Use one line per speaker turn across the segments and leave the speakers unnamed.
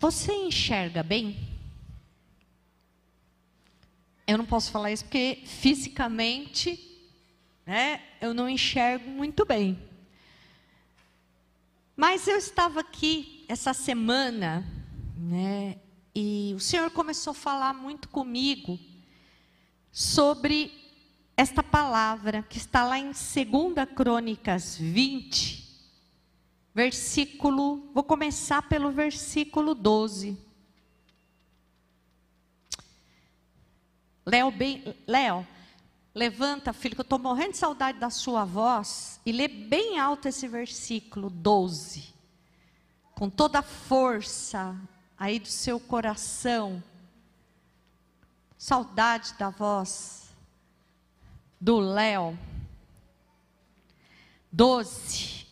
Você enxerga bem? Eu não posso falar isso porque fisicamente, né, eu não enxergo muito bem. Mas eu estava aqui essa semana, né, e o Senhor começou a falar muito comigo sobre esta palavra que está lá em 2 Crônicas 20, versículo, vou começar pelo versículo 12. Léo, bem, Léo, levanta, filho, que eu estou morrendo de saudade da sua voz, e lê bem alto esse versículo 12, com toda a força aí do seu coração. Saudade da voz do Léo. 12.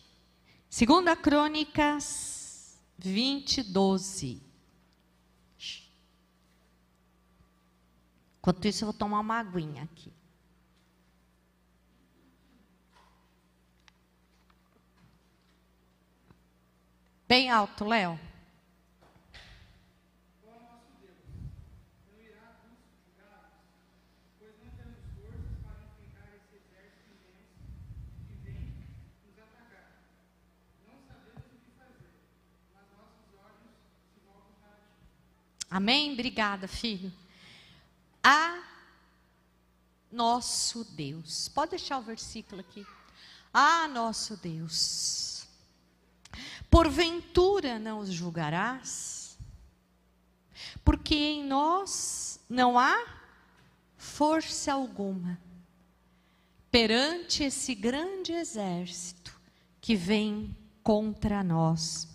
Segunda Crônicas 20, 12. Enquanto isso, eu vou tomar uma aguinha aqui. Bem alto, Léo. Amém? Obrigada, filho a nosso Deus. Pode deixar o versículo aqui. A nosso Deus. Porventura não os julgarás? Porque em nós não há força alguma perante esse grande exército que vem contra nós.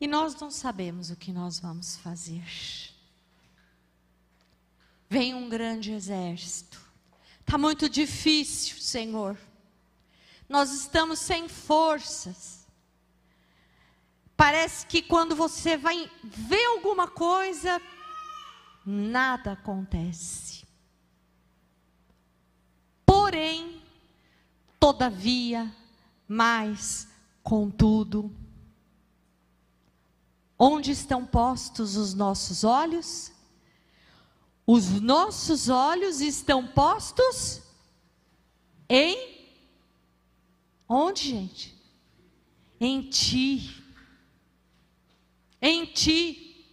E nós não sabemos o que nós vamos fazer. Vem um grande exército. Está muito difícil, Senhor. Nós estamos sem forças. Parece que quando você vai ver alguma coisa, nada acontece. Porém, todavia, mais, contudo, onde estão postos os nossos olhos? Os nossos olhos estão postos em onde, gente? Em ti. Em ti.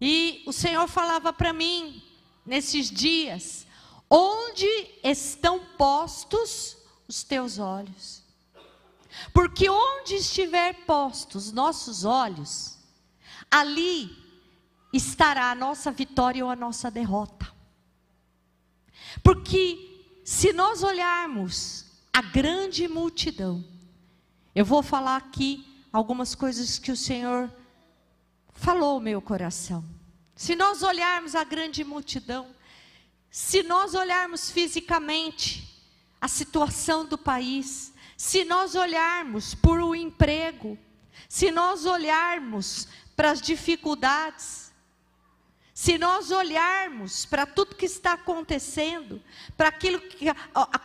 E o Senhor falava para mim nesses dias: onde estão postos os teus olhos? Porque onde estiver postos nossos olhos, ali estará a nossa vitória ou a nossa derrota. Porque se nós olharmos a grande multidão, eu vou falar aqui algumas coisas que o Senhor falou ao meu coração. Se nós olharmos a grande multidão, se nós olharmos fisicamente a situação do país, se nós olharmos por o emprego, se nós olharmos para as dificuldades, se nós olharmos para tudo que está acontecendo, para aquilo que,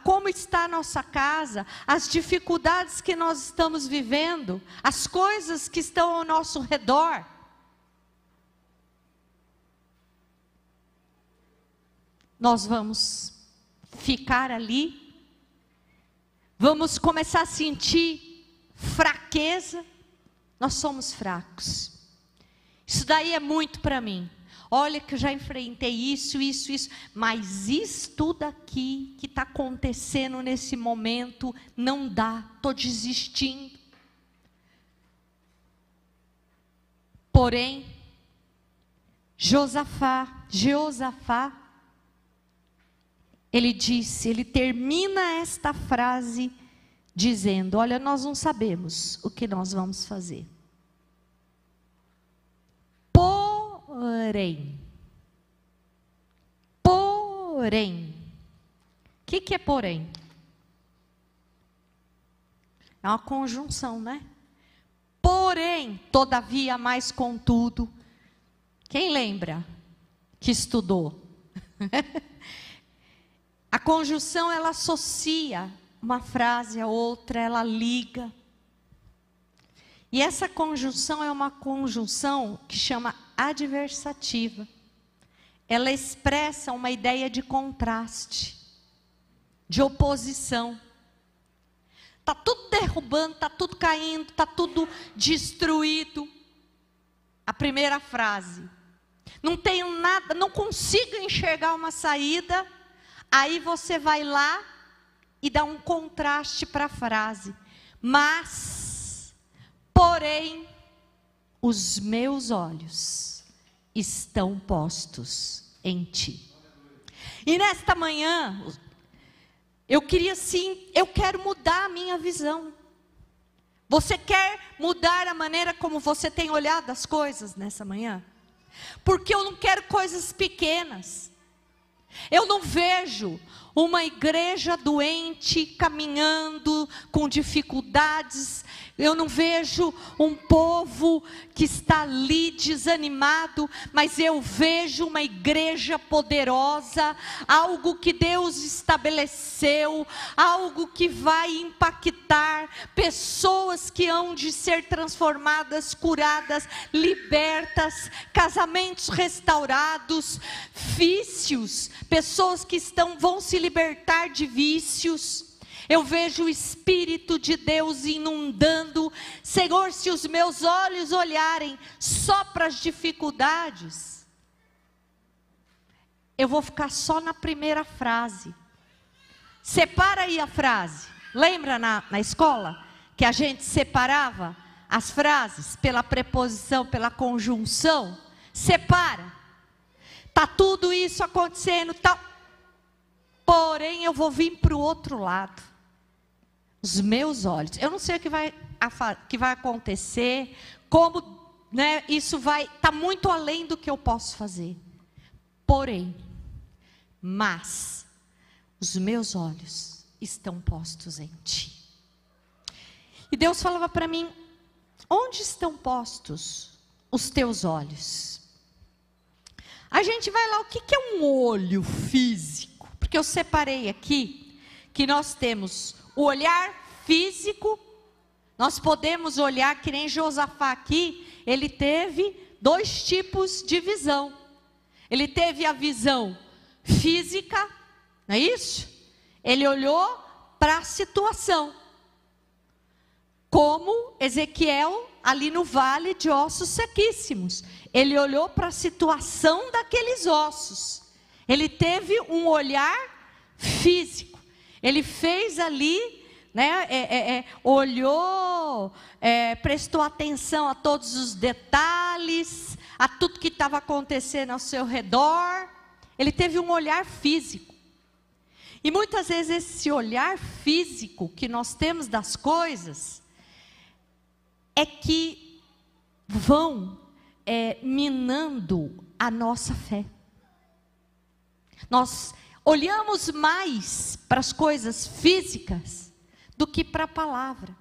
como está a nossa casa, as dificuldades que nós estamos vivendo, as coisas que estão ao nosso redor, nós vamos ficar ali, vamos começar a sentir fraqueza, nós somos fracos. Isso daí é muito para mim. Olha que eu já enfrentei isso, isso, isso. Mas isto daqui que está acontecendo nesse momento não dá, estou desistindo. Porém, Josafá, Jeosafá, ele disse, ele termina esta frase dizendo: Olha, nós não sabemos o que nós vamos fazer. Porém. Porém. O que, que é porém? É uma conjunção, né? Porém, todavia, mais contudo. Quem lembra que estudou? a conjunção ela associa uma frase a outra, ela liga. E essa conjunção é uma conjunção que chama adversativa. Ela expressa uma ideia de contraste, de oposição. Tá tudo derrubando, tá tudo caindo, tá tudo destruído. A primeira frase. Não tenho nada, não consigo enxergar uma saída. Aí você vai lá e dá um contraste para a frase. Mas, porém, os meus olhos estão postos em ti. E nesta manhã, eu queria sim, eu quero mudar a minha visão. Você quer mudar a maneira como você tem olhado as coisas nessa manhã? Porque eu não quero coisas pequenas. Eu não vejo uma igreja doente caminhando com dificuldades. Eu não vejo um povo que está ali desanimado, mas eu vejo uma igreja poderosa, algo que Deus estabeleceu, algo que vai impactar pessoas que hão de ser transformadas, curadas, libertas, casamentos restaurados, vícios, pessoas que estão vão se libertar de vícios. Eu vejo o Espírito de Deus inundando. Senhor, se os meus olhos olharem só para as dificuldades, eu vou ficar só na primeira frase. Separa aí a frase. Lembra na, na escola que a gente separava as frases pela preposição, pela conjunção? Separa. Tá tudo isso acontecendo, tá Porém, eu vou vir para o outro lado. Os meus olhos. Eu não sei o que vai, que vai acontecer, como né, isso vai estar tá muito além do que eu posso fazer. Porém, mas os meus olhos estão postos em ti. E Deus falava para mim: onde estão postos os teus olhos? A gente vai lá, o que, que é um olho físico? Porque eu separei aqui que nós temos o olhar físico, nós podemos olhar que nem Josafá aqui, ele teve dois tipos de visão. Ele teve a visão física, não é isso? Ele olhou para a situação. Como Ezequiel ali no vale de ossos sequíssimos. Ele olhou para a situação daqueles ossos. Ele teve um olhar físico. Ele fez ali, né, é, é, é, olhou, é, prestou atenção a todos os detalhes, a tudo que estava acontecendo ao seu redor. Ele teve um olhar físico. E muitas vezes esse olhar físico que nós temos das coisas é que vão é, minando a nossa fé. Nós olhamos mais para as coisas físicas do que para a palavra.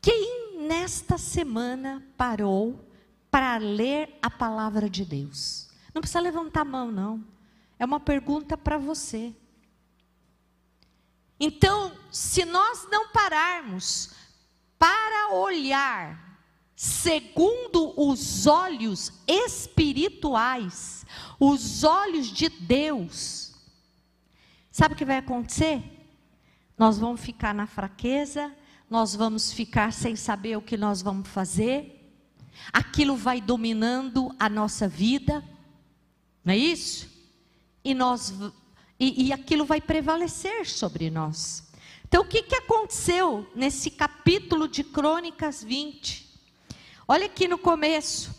Quem nesta semana parou para ler a palavra de Deus? Não precisa levantar a mão, não. É uma pergunta para você. Então, se nós não pararmos para olhar segundo os olhos espirituais, os olhos de Deus, sabe o que vai acontecer? Nós vamos ficar na fraqueza, nós vamos ficar sem saber o que nós vamos fazer, aquilo vai dominando a nossa vida, não é isso? E, nós, e, e aquilo vai prevalecer sobre nós. Então, o que, que aconteceu nesse capítulo de Crônicas 20? Olha aqui no começo.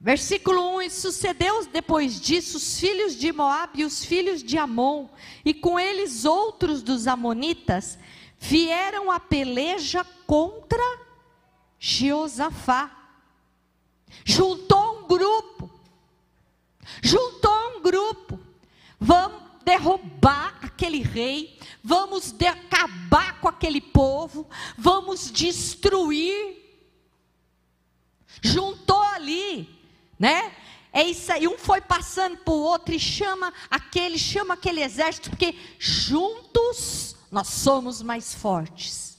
Versículo 1: E sucedeu depois disso os filhos de Moabe e os filhos de Amon, e com eles outros dos Amonitas, vieram a peleja contra Jeosafá. Juntou um grupo, juntou um grupo, vamos derrubar aquele rei, vamos acabar com aquele povo, vamos destruir. Juntou ali, né? É isso aí, um foi passando para o outro e chama aquele, chama aquele exército, porque juntos nós somos mais fortes.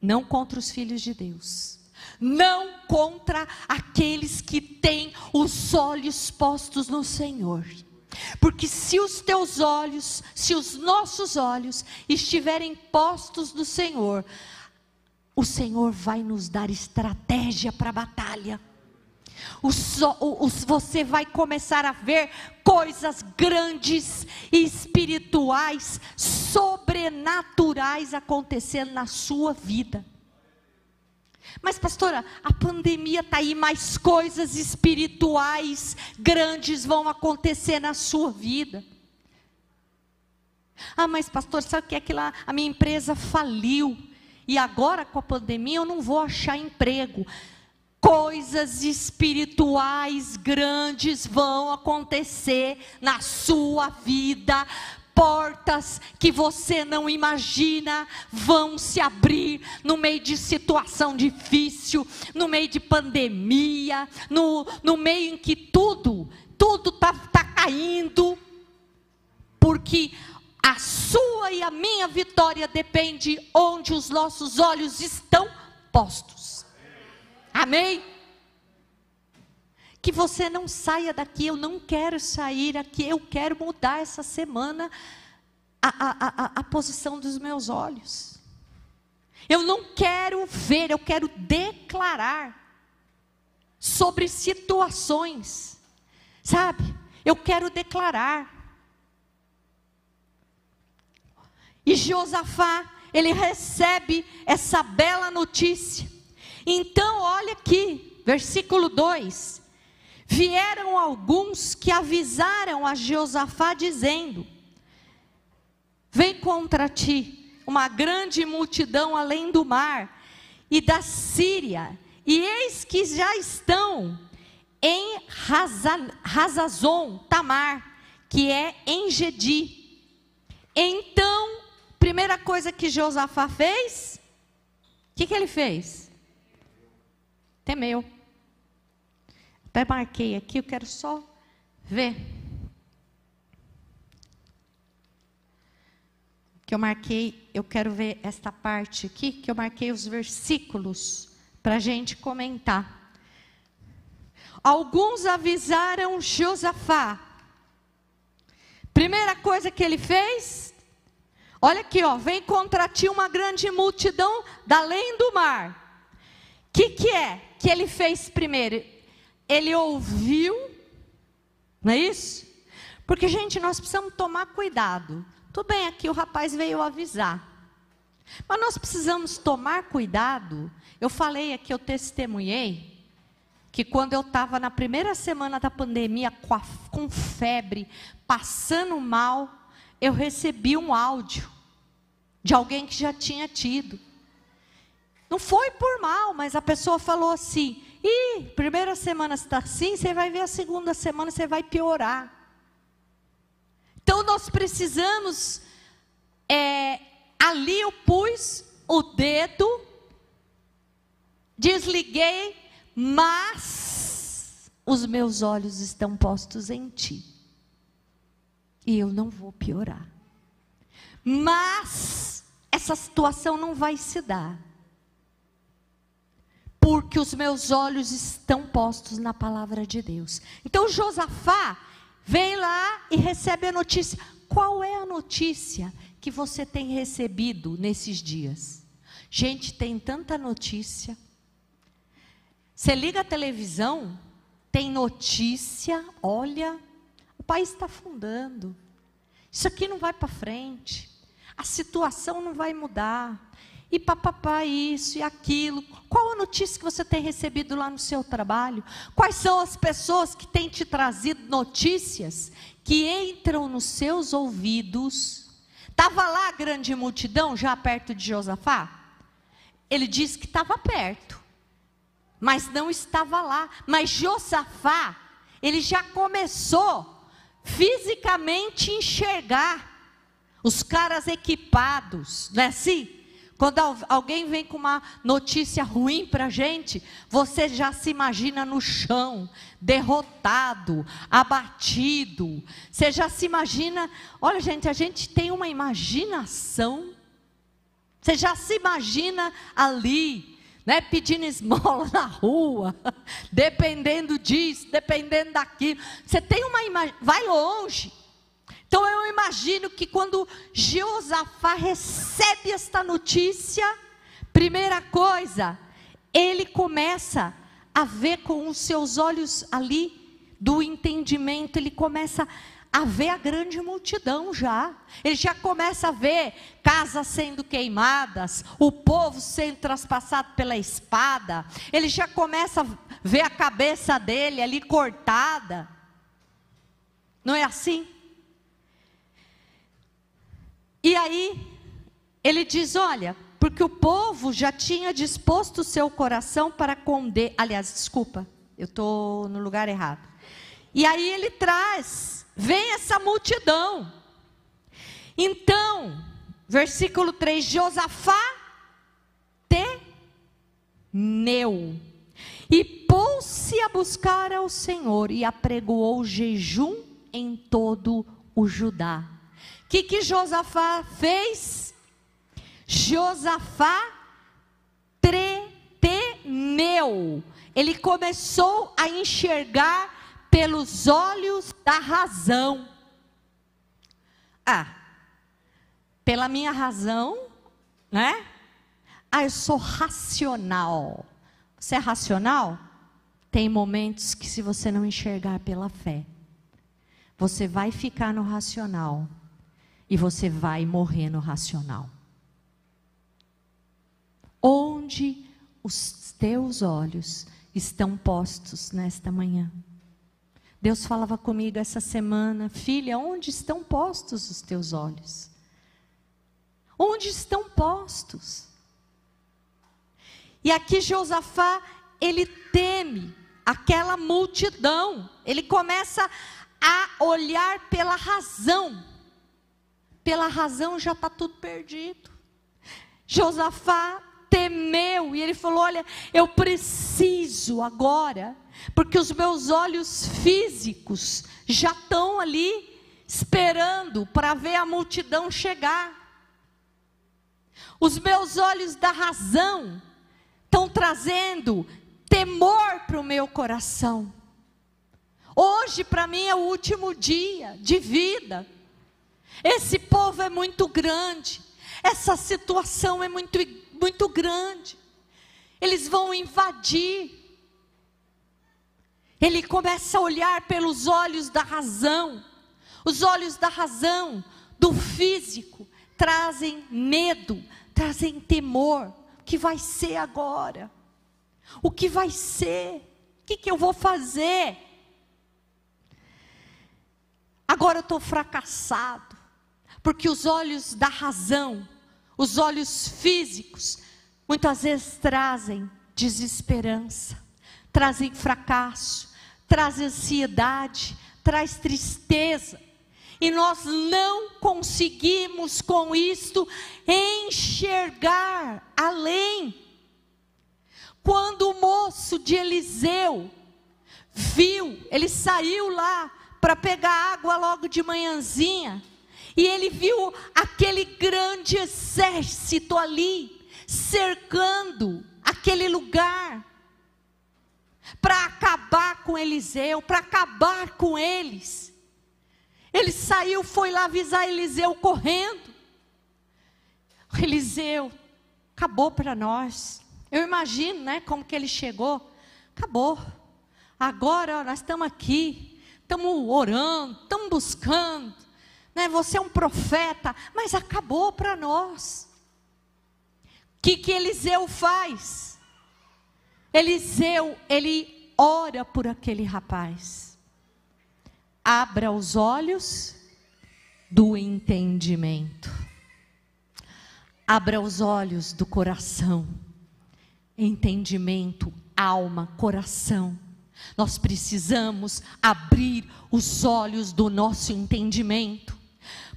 não contra os filhos de Deus, não contra aqueles que têm os olhos postos no Senhor. Porque se os teus olhos, se os nossos olhos estiverem postos no Senhor, o Senhor vai nos dar estratégia para a batalha. O so, o, o, você vai começar a ver coisas grandes espirituais, sobrenaturais acontecendo na sua vida. Mas, pastora, a pandemia está aí, mais coisas espirituais grandes vão acontecer na sua vida. Ah, mas, pastor, sabe o que é que lá a minha empresa faliu? E agora com a pandemia eu não vou achar emprego. Coisas espirituais grandes vão acontecer na sua vida, portas que você não imagina vão se abrir no meio de situação difícil, no meio de pandemia, no, no meio em que tudo, tudo está tá caindo, porque a sua e a minha vitória depende onde os nossos olhos estão postos. Amém? Que você não saia daqui. Eu não quero sair aqui, eu quero mudar essa semana a, a, a, a posição dos meus olhos. Eu não quero ver, eu quero declarar sobre situações, sabe? Eu quero declarar. E Josafá, ele recebe essa bela notícia. Então, olha aqui, versículo 2: Vieram alguns que avisaram a Josafá, dizendo: Vem contra ti uma grande multidão além do mar e da Síria, e eis que já estão em Razazon, Tamar, que é em Gedi. Então, primeira coisa que Josafá fez, o que, que ele fez? Temeu. Até marquei aqui, eu quero só ver. Que eu marquei, eu quero ver esta parte aqui, que eu marquei os versículos para a gente comentar. Alguns avisaram Josafá. Primeira coisa que ele fez, olha aqui, ó, vem contra ti uma grande multidão da além do mar. O que, que é que ele fez primeiro? Ele ouviu, não é isso? Porque, gente, nós precisamos tomar cuidado. Tudo bem, aqui o rapaz veio avisar. Mas nós precisamos tomar cuidado. Eu falei aqui, eu testemunhei, que quando eu estava na primeira semana da pandemia, com, a, com febre, passando mal, eu recebi um áudio de alguém que já tinha tido. Não foi por mal, mas a pessoa falou assim: e primeira semana está assim, você vai ver a segunda semana, você vai piorar. Então nós precisamos, é, ali eu pus o dedo, desliguei, mas os meus olhos estão postos em ti. E eu não vou piorar. Mas essa situação não vai se dar porque os meus olhos estão postos na palavra de Deus. Então Josafá vem lá e recebe a notícia. Qual é a notícia que você tem recebido nesses dias? Gente, tem tanta notícia. Você liga a televisão, tem notícia, olha, o país está afundando. Isso aqui não vai para frente. A situação não vai mudar e papapá, isso e aquilo. Qual a notícia que você tem recebido lá no seu trabalho? Quais são as pessoas que têm te trazido notícias que entram nos seus ouvidos? Estava lá a grande multidão já perto de Josafá? Ele disse que estava perto, mas não estava lá. Mas Josafá, ele já começou fisicamente enxergar os caras equipados, não é assim? Quando alguém vem com uma notícia ruim para a gente, você já se imagina no chão, derrotado, abatido. Você já se imagina. Olha, gente, a gente tem uma imaginação Você já se imagina ali, né, pedindo esmola na rua, dependendo disso, dependendo daquilo. Você tem uma imagem, vai longe. Então eu imagino que quando Josafá recebe esta notícia, primeira coisa, ele começa a ver com os seus olhos ali do entendimento, ele começa a ver a grande multidão já. Ele já começa a ver casas sendo queimadas, o povo sendo traspassado pela espada. Ele já começa a ver a cabeça dele ali cortada. Não é assim? E aí, ele diz: Olha, porque o povo já tinha disposto o seu coração para condenar. Aliás, desculpa, eu estou no lugar errado. E aí ele traz, vem essa multidão. Então, versículo 3: Josafá temeu e pôs-se a buscar ao Senhor e apregoou jejum em todo o Judá. Que, que Josafá fez? Josafá temeu. Ele começou a enxergar pelos olhos da razão. Ah, pela minha razão, né? Ah, eu sou racional. Você é racional? Tem momentos que, se você não enxergar pela fé, você vai ficar no racional e você vai morrer no racional. Onde os teus olhos estão postos nesta manhã? Deus falava comigo essa semana, filha, onde estão postos os teus olhos? Onde estão postos? E aqui Josafá, ele teme aquela multidão, ele começa a olhar pela razão. Pela razão já está tudo perdido. Josafá temeu e ele falou: Olha, eu preciso agora porque os meus olhos físicos já estão ali esperando para ver a multidão chegar. Os meus olhos da razão estão trazendo temor para o meu coração. Hoje, para mim, é o último dia de vida. Esse povo é muito grande. Essa situação é muito, muito grande. Eles vão invadir. Ele começa a olhar pelos olhos da razão. Os olhos da razão, do físico, trazem medo, trazem temor. O que vai ser agora? O que vai ser? O que, que eu vou fazer? Agora eu estou fracassado, porque os olhos da razão, os olhos físicos, muitas vezes trazem desesperança, trazem fracasso, traz ansiedade, traz tristeza. E nós não conseguimos com isto enxergar além. Quando o moço de Eliseu viu, ele saiu lá para pegar água logo de manhãzinha, e ele viu aquele grande exército ali, cercando aquele lugar para acabar com Eliseu, para acabar com eles. Ele saiu, foi lá avisar Eliseu correndo. Eliseu, acabou para nós. Eu imagino, né, como que ele chegou. Acabou. Agora ó, nós estamos aqui, estamos orando, estamos buscando. Né, você é um profeta, mas acabou para nós. O que, que Eliseu faz? Eliseu, ele ora por aquele rapaz. Abra os olhos do entendimento. Abra os olhos do coração. Entendimento, alma, coração. Nós precisamos abrir os olhos do nosso entendimento,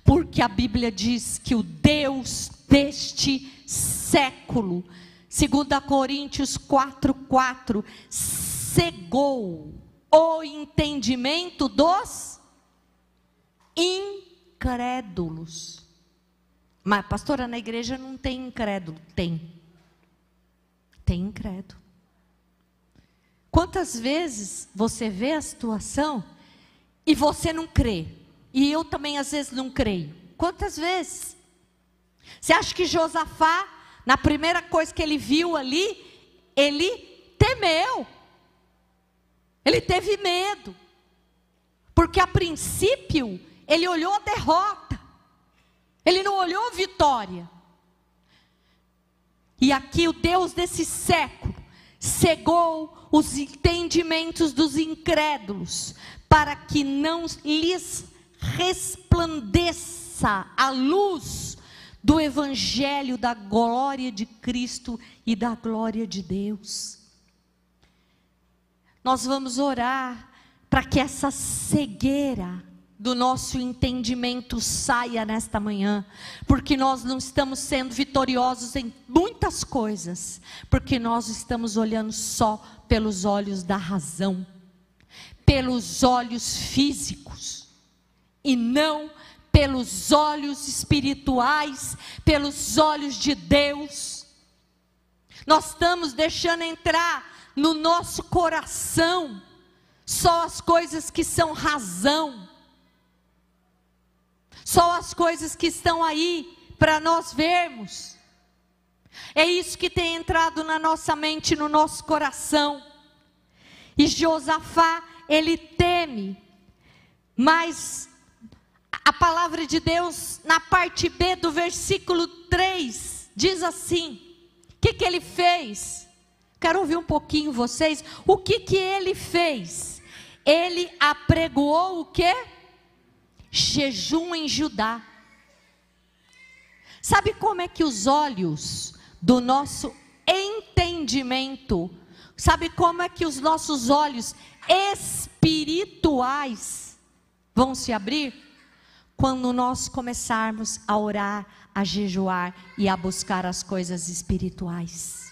porque a Bíblia diz que o Deus deste século 2 Coríntios 4,4 cegou o entendimento dos incrédulos. Mas, pastora, na igreja não tem incrédulo. Tem. Tem incrédulo. Quantas vezes você vê a situação e você não crê? E eu também às vezes não creio. Quantas vezes? Você acha que Josafá, na primeira coisa que ele viu ali, ele temeu. Ele teve medo. Porque a princípio, ele olhou a derrota. Ele não olhou a vitória. E aqui o Deus desse século cegou os entendimentos dos incrédulos, para que não lhes resplandeça a luz do evangelho da glória de Cristo e da glória de Deus. Nós vamos orar para que essa cegueira do nosso entendimento saia nesta manhã, porque nós não estamos sendo vitoriosos em muitas coisas, porque nós estamos olhando só pelos olhos da razão, pelos olhos físicos, e não pelos olhos espirituais, pelos olhos de Deus. Nós estamos deixando entrar no nosso coração só as coisas que são razão só as coisas que estão aí para nós vermos. É isso que tem entrado na nossa mente, no nosso coração. E Josafá, ele teme, mas a palavra de Deus, na parte B do versículo 3, diz assim: o que, que ele fez? Quero ouvir um pouquinho vocês. O que, que ele fez? Ele apregoou o que? jejum em Judá. Sabe como é que os olhos do nosso entendimento, sabe como é que os nossos olhos espirituais vão se abrir? Quando nós começarmos a orar, a jejuar e a buscar as coisas espirituais.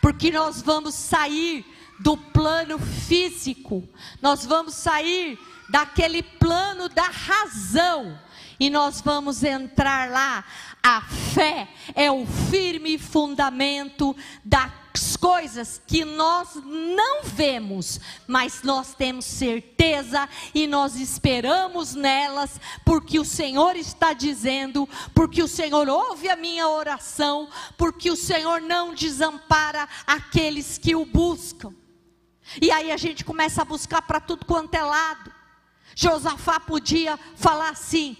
Porque nós vamos sair do plano físico, nós vamos sair daquele plano da razão. E nós vamos entrar lá. A fé é o firme fundamento das coisas que nós não vemos, mas nós temos certeza e nós esperamos nelas, porque o Senhor está dizendo, porque o Senhor ouve a minha oração, porque o Senhor não desampara aqueles que o buscam. E aí a gente começa a buscar para tudo quanto é lado. Josafá podia falar assim: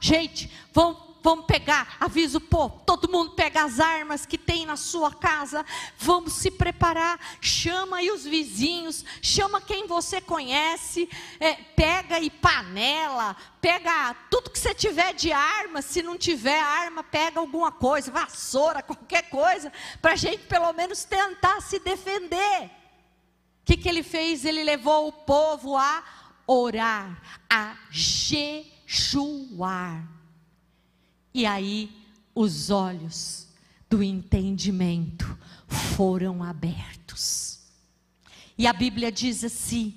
gente, vamos, vamos pegar, avisa o povo, todo mundo pega as armas que tem na sua casa, vamos se preparar, chama aí os vizinhos, chama quem você conhece, é, pega e panela, pega tudo que você tiver de arma, se não tiver arma, pega alguma coisa, vassoura, qualquer coisa, para a gente pelo menos tentar se defender. O que, que ele fez? Ele levou o povo a orar, a jejuar. E aí os olhos do entendimento foram abertos. E a Bíblia diz assim: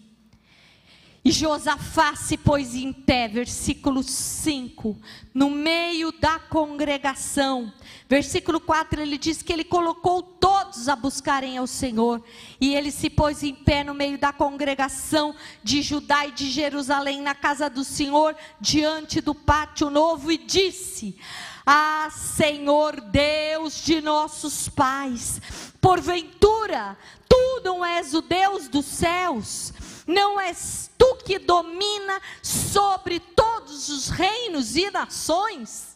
e Josafá se pôs em pé, versículo 5, no meio da congregação. Versículo 4 ele diz que ele colocou todos a buscarem ao Senhor. E ele se pôs em pé no meio da congregação de Judá e de Jerusalém, na casa do Senhor, diante do pátio novo, e disse: Ah, Senhor Deus de nossos pais, porventura tu não és o Deus dos céus não és tu que domina sobre todos os reinos e nações?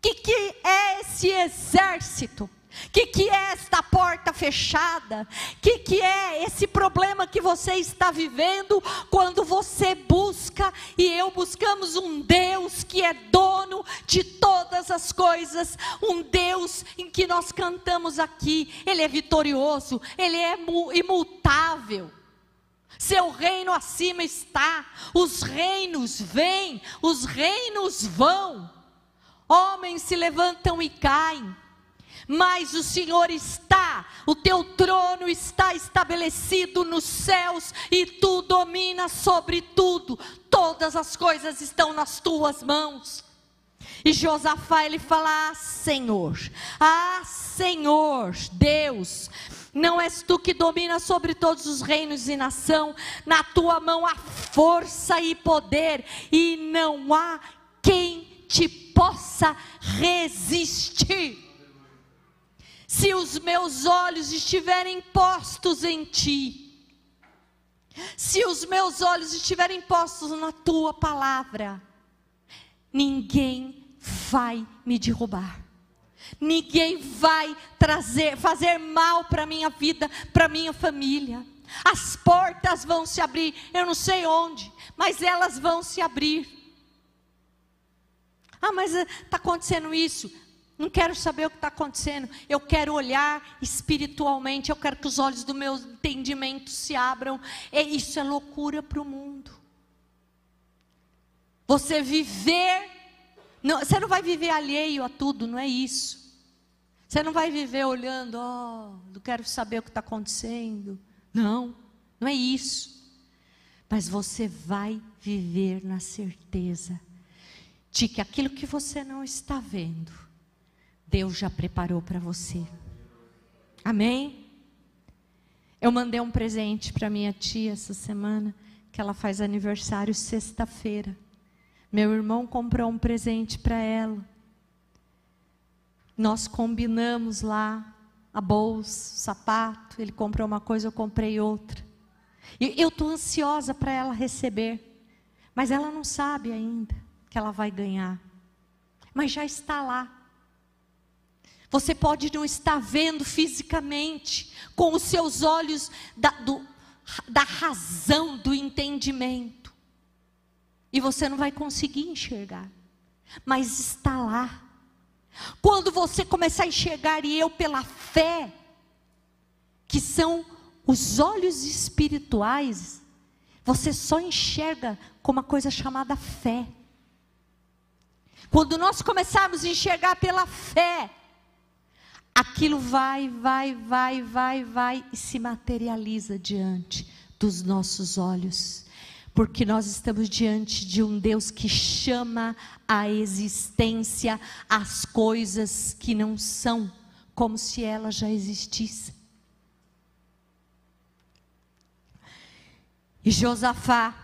Que que é esse exército? Que que é esta porta fechada? Que que é esse problema que você está vivendo quando você busca e eu buscamos um Deus que é dono de todas as coisas, um Deus em que nós cantamos aqui, ele é vitorioso, ele é imutável. Seu reino acima está. Os reinos vêm, os reinos vão. Homens se levantam e caem. Mas o Senhor está, o teu trono está estabelecido nos céus e tu dominas sobre tudo. Todas as coisas estão nas tuas mãos. E Josafá ele fala: Ah, Senhor, ah, Senhor, Deus, não és tu que domina sobre todos os reinos e nação, na tua mão há força e poder, e não há quem te possa resistir. Se os meus olhos estiverem postos em ti, se os meus olhos estiverem postos na tua palavra, ninguém vai me derrubar. Ninguém vai trazer, fazer mal para minha vida, para minha família. As portas vão se abrir, eu não sei onde, mas elas vão se abrir. Ah, mas está eh, acontecendo isso. Não quero saber o que está acontecendo. Eu quero olhar espiritualmente. Eu quero que os olhos do meu entendimento se abram. E isso é loucura para o mundo. Você viver não, você não vai viver alheio a tudo, não é isso. Você não vai viver olhando, ó, oh, não quero saber o que está acontecendo. Não, não é isso. Mas você vai viver na certeza de que aquilo que você não está vendo, Deus já preparou para você. Amém? Eu mandei um presente para minha tia essa semana, que ela faz aniversário sexta-feira. Meu irmão comprou um presente para ela. Nós combinamos lá a bolsa, o sapato. Ele comprou uma coisa, eu comprei outra. E eu estou ansiosa para ela receber. Mas ela não sabe ainda que ela vai ganhar. Mas já está lá. Você pode não estar vendo fisicamente, com os seus olhos da, do, da razão, do entendimento e você não vai conseguir enxergar, mas está lá. Quando você começar a enxergar, e eu pela fé, que são os olhos espirituais, você só enxerga com uma coisa chamada fé. Quando nós começarmos a enxergar pela fé, aquilo vai, vai, vai, vai, vai e se materializa diante dos nossos olhos porque nós estamos diante de um Deus que chama à existência as coisas que não são, como se elas já existissem. E Josafá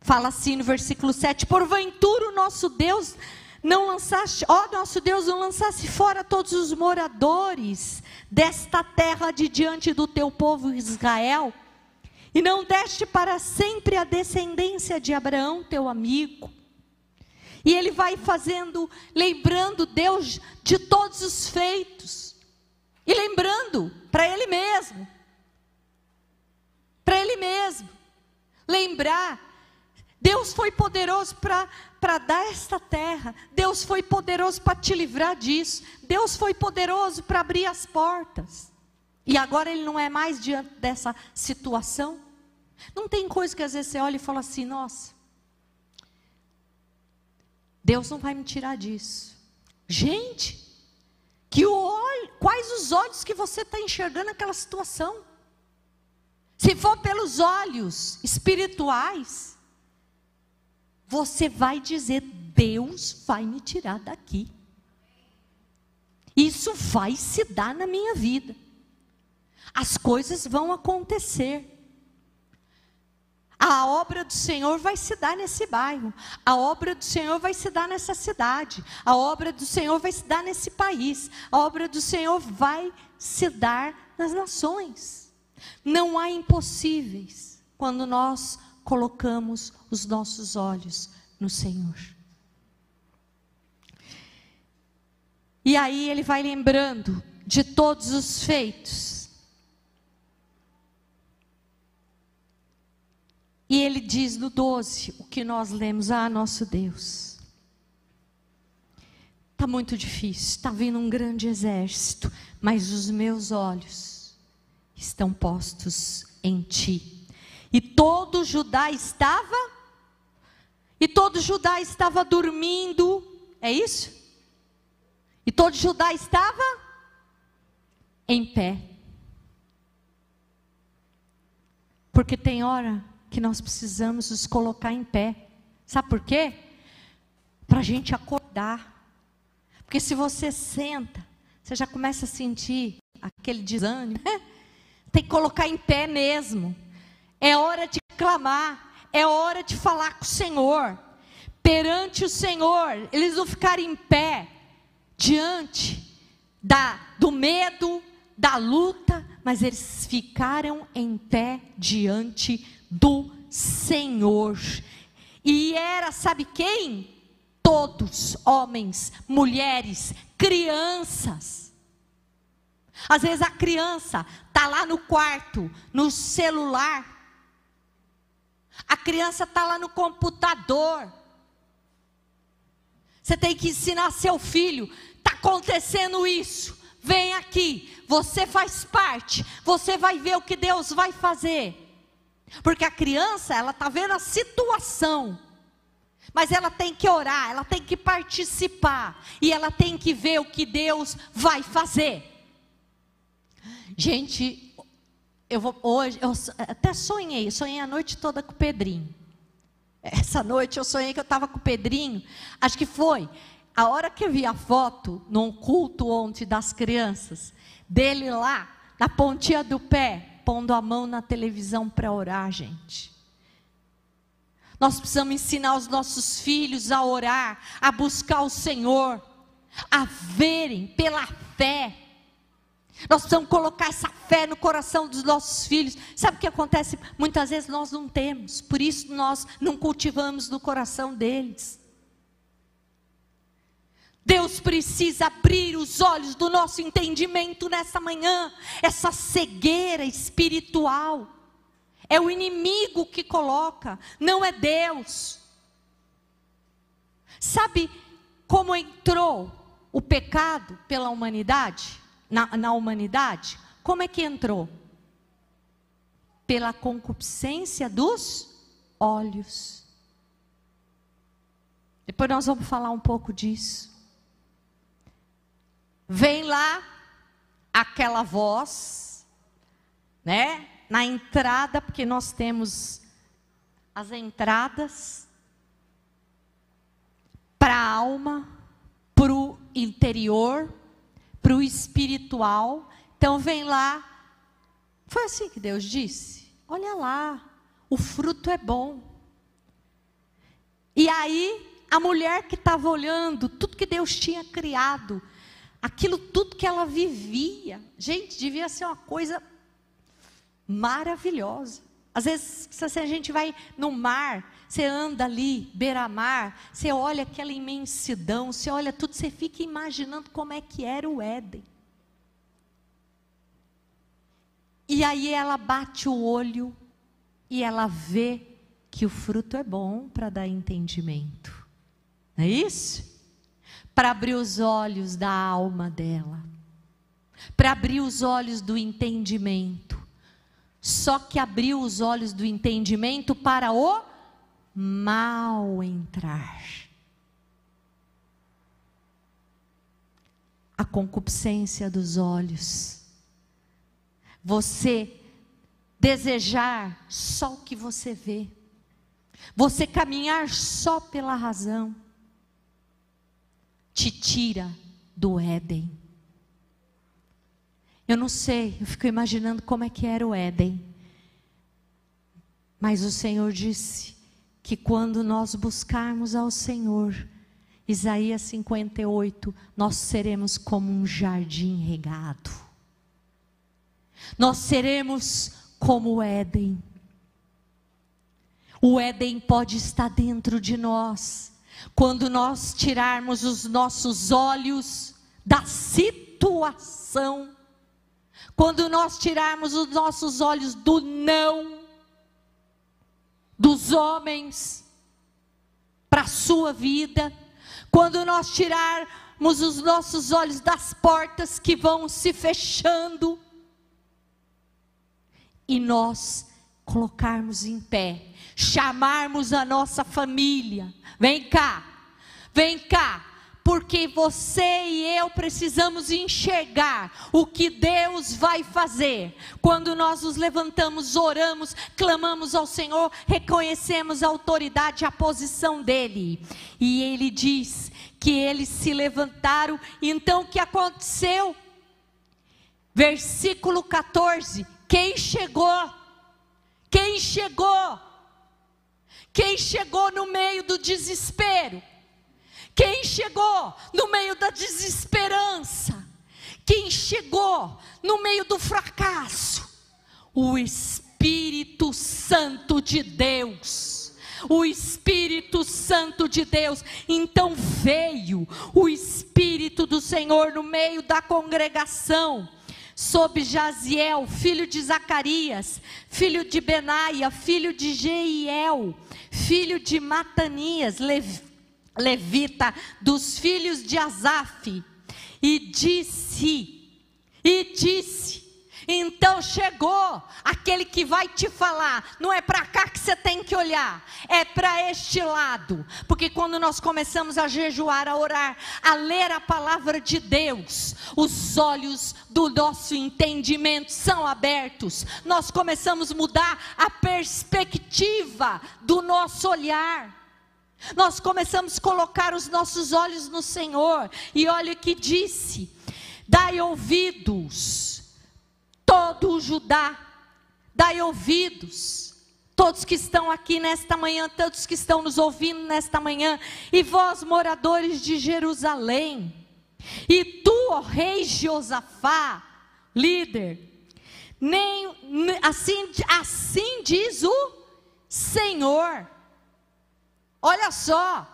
fala assim no versículo 7: Porventura o nosso Deus não lançaste, ó nosso Deus, não lançasse fora todos os moradores desta terra de diante do teu povo Israel? E não deste para sempre a descendência de Abraão, teu amigo. E ele vai fazendo, lembrando Deus de todos os feitos. E lembrando para ele mesmo. Para ele mesmo. Lembrar. Deus foi poderoso para dar esta terra. Deus foi poderoso para te livrar disso. Deus foi poderoso para abrir as portas. E agora ele não é mais diante dessa situação. Não tem coisa que às vezes você olha e fala assim: nossa, Deus não vai me tirar disso. Gente, que olho, quais os olhos que você está enxergando aquela situação? Se for pelos olhos espirituais, você vai dizer: Deus vai me tirar daqui. Isso vai se dar na minha vida. As coisas vão acontecer. A obra do Senhor vai se dar nesse bairro, a obra do Senhor vai se dar nessa cidade, a obra do Senhor vai se dar nesse país, a obra do Senhor vai se dar nas nações. Não há impossíveis quando nós colocamos os nossos olhos no Senhor. E aí ele vai lembrando de todos os feitos E ele diz no 12, o que nós lemos, ah, nosso Deus. Está muito difícil, está vindo um grande exército, mas os meus olhos estão postos em ti. E todo Judá estava, e todo Judá estava dormindo, é isso? E todo Judá estava em pé. Porque tem hora que nós precisamos nos colocar em pé. Sabe por quê? para a gente acordar. Porque se você senta, você já começa a sentir aquele desânimo. Né? Tem que colocar em pé mesmo. É hora de clamar, é hora de falar com o Senhor. Perante o Senhor, eles vão ficar em pé diante da, do medo, da luta, mas eles ficaram em pé diante do Senhor. E era, sabe quem? Todos, homens, mulheres, crianças. Às vezes a criança está lá no quarto, no celular. A criança está lá no computador. Você tem que ensinar seu filho. Está acontecendo isso. Vem aqui. Você faz parte. Você vai ver o que Deus vai fazer. Porque a criança, ela está vendo a situação. Mas ela tem que orar, ela tem que participar. E ela tem que ver o que Deus vai fazer. Gente, eu vou hoje, eu até sonhei, sonhei a noite toda com o Pedrinho. Essa noite eu sonhei que eu estava com o Pedrinho. Acho que foi a hora que eu vi a foto num culto ontem das crianças, dele lá, na pontinha do pé, pondo a mão na televisão para orar, gente. Nós precisamos ensinar os nossos filhos a orar, a buscar o Senhor, a verem pela fé. Nós precisamos colocar essa fé no coração dos nossos filhos. Sabe o que acontece? Muitas vezes nós não temos, por isso nós não cultivamos no coração deles. Deus precisa abrir os olhos do nosso entendimento nessa manhã, essa cegueira espiritual. É o inimigo que coloca, não é Deus. Sabe como entrou o pecado pela humanidade? Na, na humanidade? Como é que entrou? Pela concupiscência dos olhos. Depois nós vamos falar um pouco disso. Vem lá aquela voz, né? Na entrada, porque nós temos as entradas para a alma, para o interior, para o espiritual. Então vem lá. Foi assim que Deus disse: Olha lá, o fruto é bom. E aí, a mulher que estava olhando tudo que Deus tinha criado, aquilo tudo que ela vivia. Gente, devia ser uma coisa maravilhosa. Às vezes, se a gente vai no mar, você anda ali, beira-mar, você olha aquela imensidão, você olha tudo, você fica imaginando como é que era o Éden. E aí ela bate o olho e ela vê que o fruto é bom para dar entendimento. Não é isso? Para abrir os olhos da alma dela, para abrir os olhos do entendimento. Só que abriu os olhos do entendimento para o mal entrar. A concupiscência dos olhos. Você desejar só o que você vê. Você caminhar só pela razão te tira do Éden. Eu não sei, eu fico imaginando como é que era o Éden. Mas o Senhor disse que quando nós buscarmos ao Senhor, Isaías 58, nós seremos como um jardim regado. Nós seremos como o Éden. O Éden pode estar dentro de nós quando nós tirarmos os nossos olhos da situação, quando nós tirarmos os nossos olhos do não, dos homens, para a sua vida, quando nós tirarmos os nossos olhos das portas que vão se fechando, e nós colocarmos em pé, chamarmos a nossa família, vem cá, vem cá, porque você e eu precisamos enxergar o que Deus vai fazer. Quando nós nos levantamos, oramos, clamamos ao Senhor, reconhecemos a autoridade, a posição dele. E ele diz que eles se levantaram, então o que aconteceu? Versículo 14: quem chegou? Quem chegou? Quem chegou no meio do desespero? Quem chegou no meio da desesperança? Quem chegou no meio do fracasso? O Espírito Santo de Deus. O Espírito Santo de Deus. Então veio o Espírito do Senhor no meio da congregação sobre Jaziel, filho de Zacarias, filho de Benaia, filho de Jeiel, filho de Matanias, Levi, levita, dos filhos de Asaf, e disse, e disse, então chegou aquele que vai te falar, não é para cá que você tem que olhar, é para este lado, porque quando nós começamos a jejuar, a orar, a ler a palavra de Deus, os olhos do nosso entendimento são abertos, nós começamos a mudar a perspectiva do nosso olhar. Nós começamos a colocar os nossos olhos no Senhor, e olha o que disse: dai ouvidos todo o Judá, dai ouvidos, todos que estão aqui nesta manhã, todos que estão nos ouvindo nesta manhã, e vós, moradores de Jerusalém, e tu, ó rei Josafá, líder, nem assim, assim diz o Senhor. Olha só,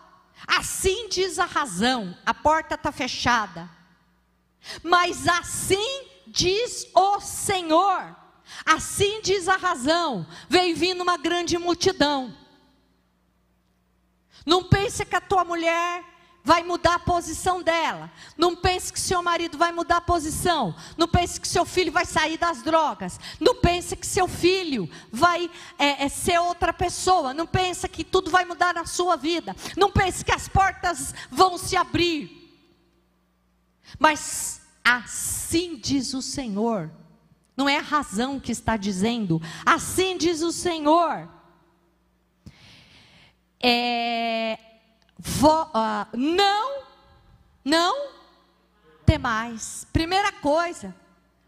assim diz a razão, a porta está fechada. Mas assim diz o Senhor. Assim diz a razão. Veio vindo uma grande multidão. Não pense que a tua mulher vai mudar a posição dela. Não pense que seu marido vai mudar a posição. Não pense que seu filho vai sair das drogas. Não pense que seu filho vai é, é, ser outra pessoa. Não pense que tudo vai mudar na sua vida. Não pense que as portas vão se abrir. Mas Assim diz o Senhor. Não é a razão que está dizendo. Assim diz o Senhor. É, vo, uh, não, não temais. Primeira coisa.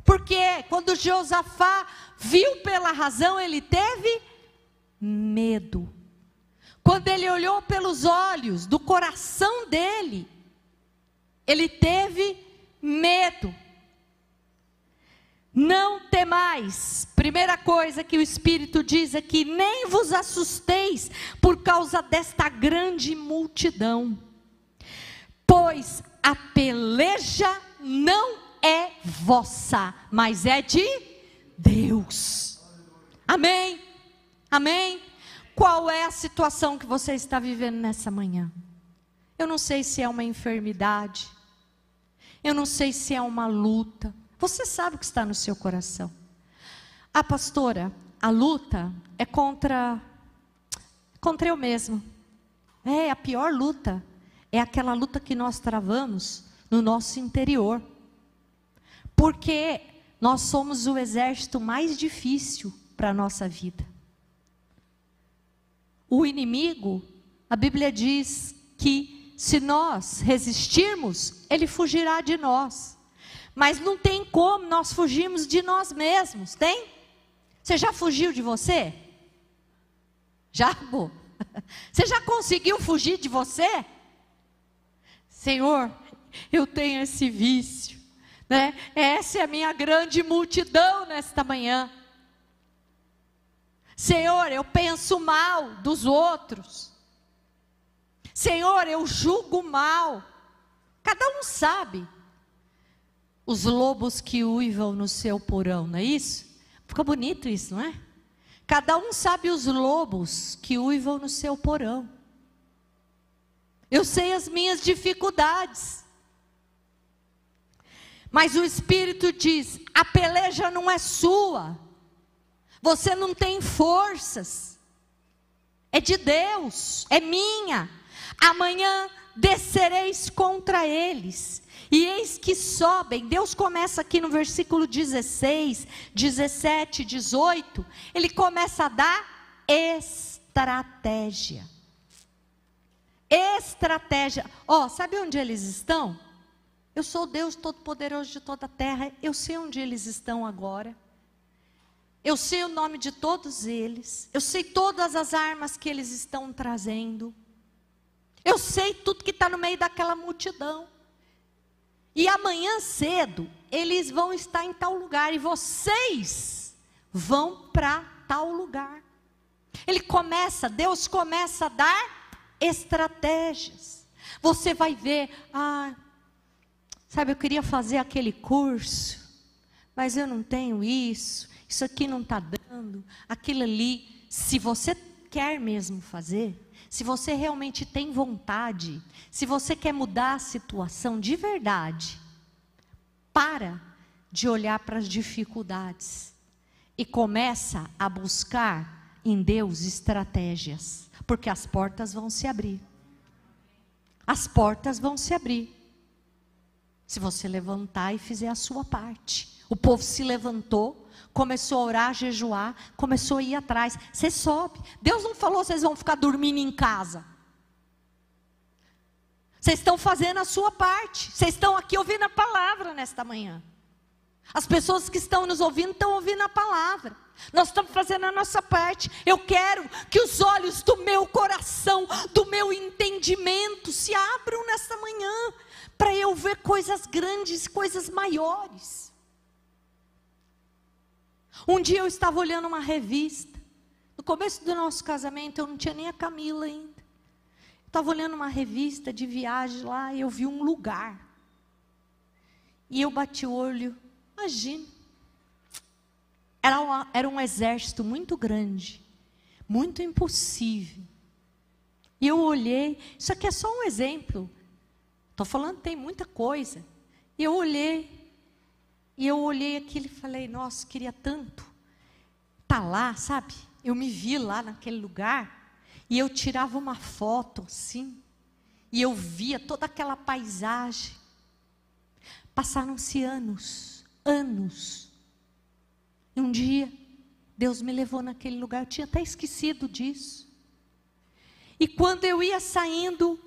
Porque quando Josafá viu pela razão, ele teve medo. Quando ele olhou pelos olhos do coração dele, ele teve medo. Não temais. Primeira coisa que o Espírito diz aqui: nem vos assusteis por causa desta grande multidão, pois a peleja não é vossa, mas é de Deus. Amém? Amém? Qual é a situação que você está vivendo nessa manhã? Eu não sei se é uma enfermidade, eu não sei se é uma luta. Você sabe o que está no seu coração. Ah, pastora, a luta é contra contra eu mesmo. É a pior luta. É aquela luta que nós travamos no nosso interior. Porque nós somos o exército mais difícil para a nossa vida. O inimigo, a Bíblia diz que se nós resistirmos, ele fugirá de nós. Mas não tem como nós fugirmos de nós mesmos, tem? Você já fugiu de você? Já, pô? Você já conseguiu fugir de você? Senhor, eu tenho esse vício, né? Essa é a minha grande multidão nesta manhã. Senhor, eu penso mal dos outros. Senhor, eu julgo mal. Cada um sabe. Os lobos que uivam no seu porão, não é isso? Ficou bonito isso, não é? Cada um sabe os lobos que uivam no seu porão. Eu sei as minhas dificuldades. Mas o Espírito diz: a peleja não é sua. Você não tem forças. É de Deus, é minha. Amanhã descereis contra eles. E eis que sobem, Deus começa aqui no versículo 16, 17, 18, ele começa a dar estratégia. Estratégia. Ó, oh, sabe onde eles estão? Eu sou Deus Todo-Poderoso de toda a terra, eu sei onde eles estão agora. Eu sei o nome de todos eles. Eu sei todas as armas que eles estão trazendo. Eu sei tudo que está no meio daquela multidão. E amanhã cedo, eles vão estar em tal lugar. E vocês vão para tal lugar. Ele começa, Deus começa a dar estratégias. Você vai ver, ah, sabe, eu queria fazer aquele curso, mas eu não tenho isso isso aqui não está dando, aquilo ali. Se você quer mesmo fazer, se você realmente tem vontade, se você quer mudar a situação de verdade, para de olhar para as dificuldades e começa a buscar em Deus estratégias, porque as portas vão se abrir. As portas vão se abrir. Se você levantar e fizer a sua parte. O povo se levantou, começou a orar, a jejuar, começou a ir atrás. Você sobe. Deus não falou vocês vão ficar dormindo em casa. Vocês estão fazendo a sua parte. Vocês estão aqui ouvindo a palavra nesta manhã. As pessoas que estão nos ouvindo estão ouvindo a palavra. Nós estamos fazendo a nossa parte. Eu quero que os olhos do meu coração, do meu entendimento, se abram nesta manhã, para eu ver coisas grandes, coisas maiores. Um dia eu estava olhando uma revista. No começo do nosso casamento, eu não tinha nem a Camila ainda. Estava olhando uma revista de viagem lá e eu vi um lugar. E eu bati o olho, imagina. Era, uma, era um exército muito grande, muito impossível. E eu olhei, isso aqui é só um exemplo. Estou falando, tem muita coisa. E eu olhei, e eu olhei aquilo e falei, nossa, queria tanto tá lá, sabe? Eu me vi lá naquele lugar e eu tirava uma foto assim e eu via toda aquela paisagem. Passaram-se anos, anos. E um dia Deus me levou naquele lugar, eu tinha até esquecido disso. E quando eu ia saindo,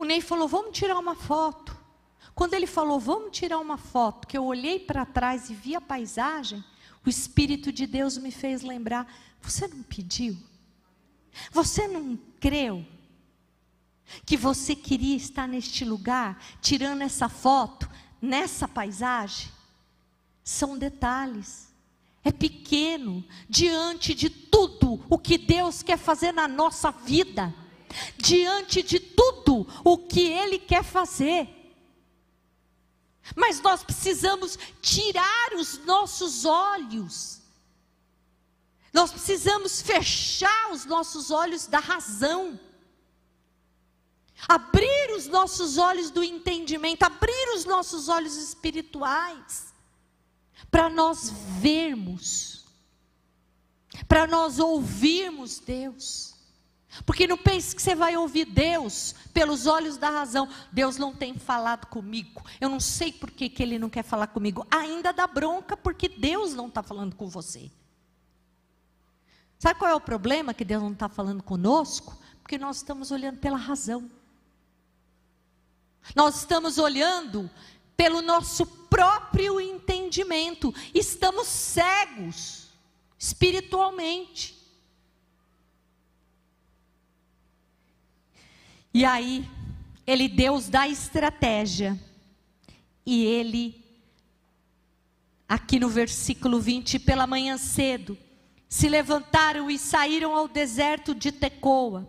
o Ney falou: Vamos tirar uma foto. Quando ele falou, vamos tirar uma foto, que eu olhei para trás e vi a paisagem, o Espírito de Deus me fez lembrar: você não pediu? Você não creu? Que você queria estar neste lugar, tirando essa foto, nessa paisagem? São detalhes. É pequeno diante de tudo o que Deus quer fazer na nossa vida, diante de tudo o que Ele quer fazer. Mas nós precisamos tirar os nossos olhos. Nós precisamos fechar os nossos olhos da razão. Abrir os nossos olhos do entendimento, abrir os nossos olhos espirituais, para nós vermos, para nós ouvirmos Deus. Porque não pense que você vai ouvir Deus pelos olhos da razão. Deus não tem falado comigo. Eu não sei por que, que Ele não quer falar comigo. Ainda dá bronca porque Deus não está falando com você. Sabe qual é o problema que Deus não está falando conosco? Porque nós estamos olhando pela razão. Nós estamos olhando pelo nosso próprio entendimento. Estamos cegos espiritualmente. E aí, ele Deus dá estratégia. E ele, aqui no versículo 20, pela manhã cedo, se levantaram e saíram ao deserto de Tecoa.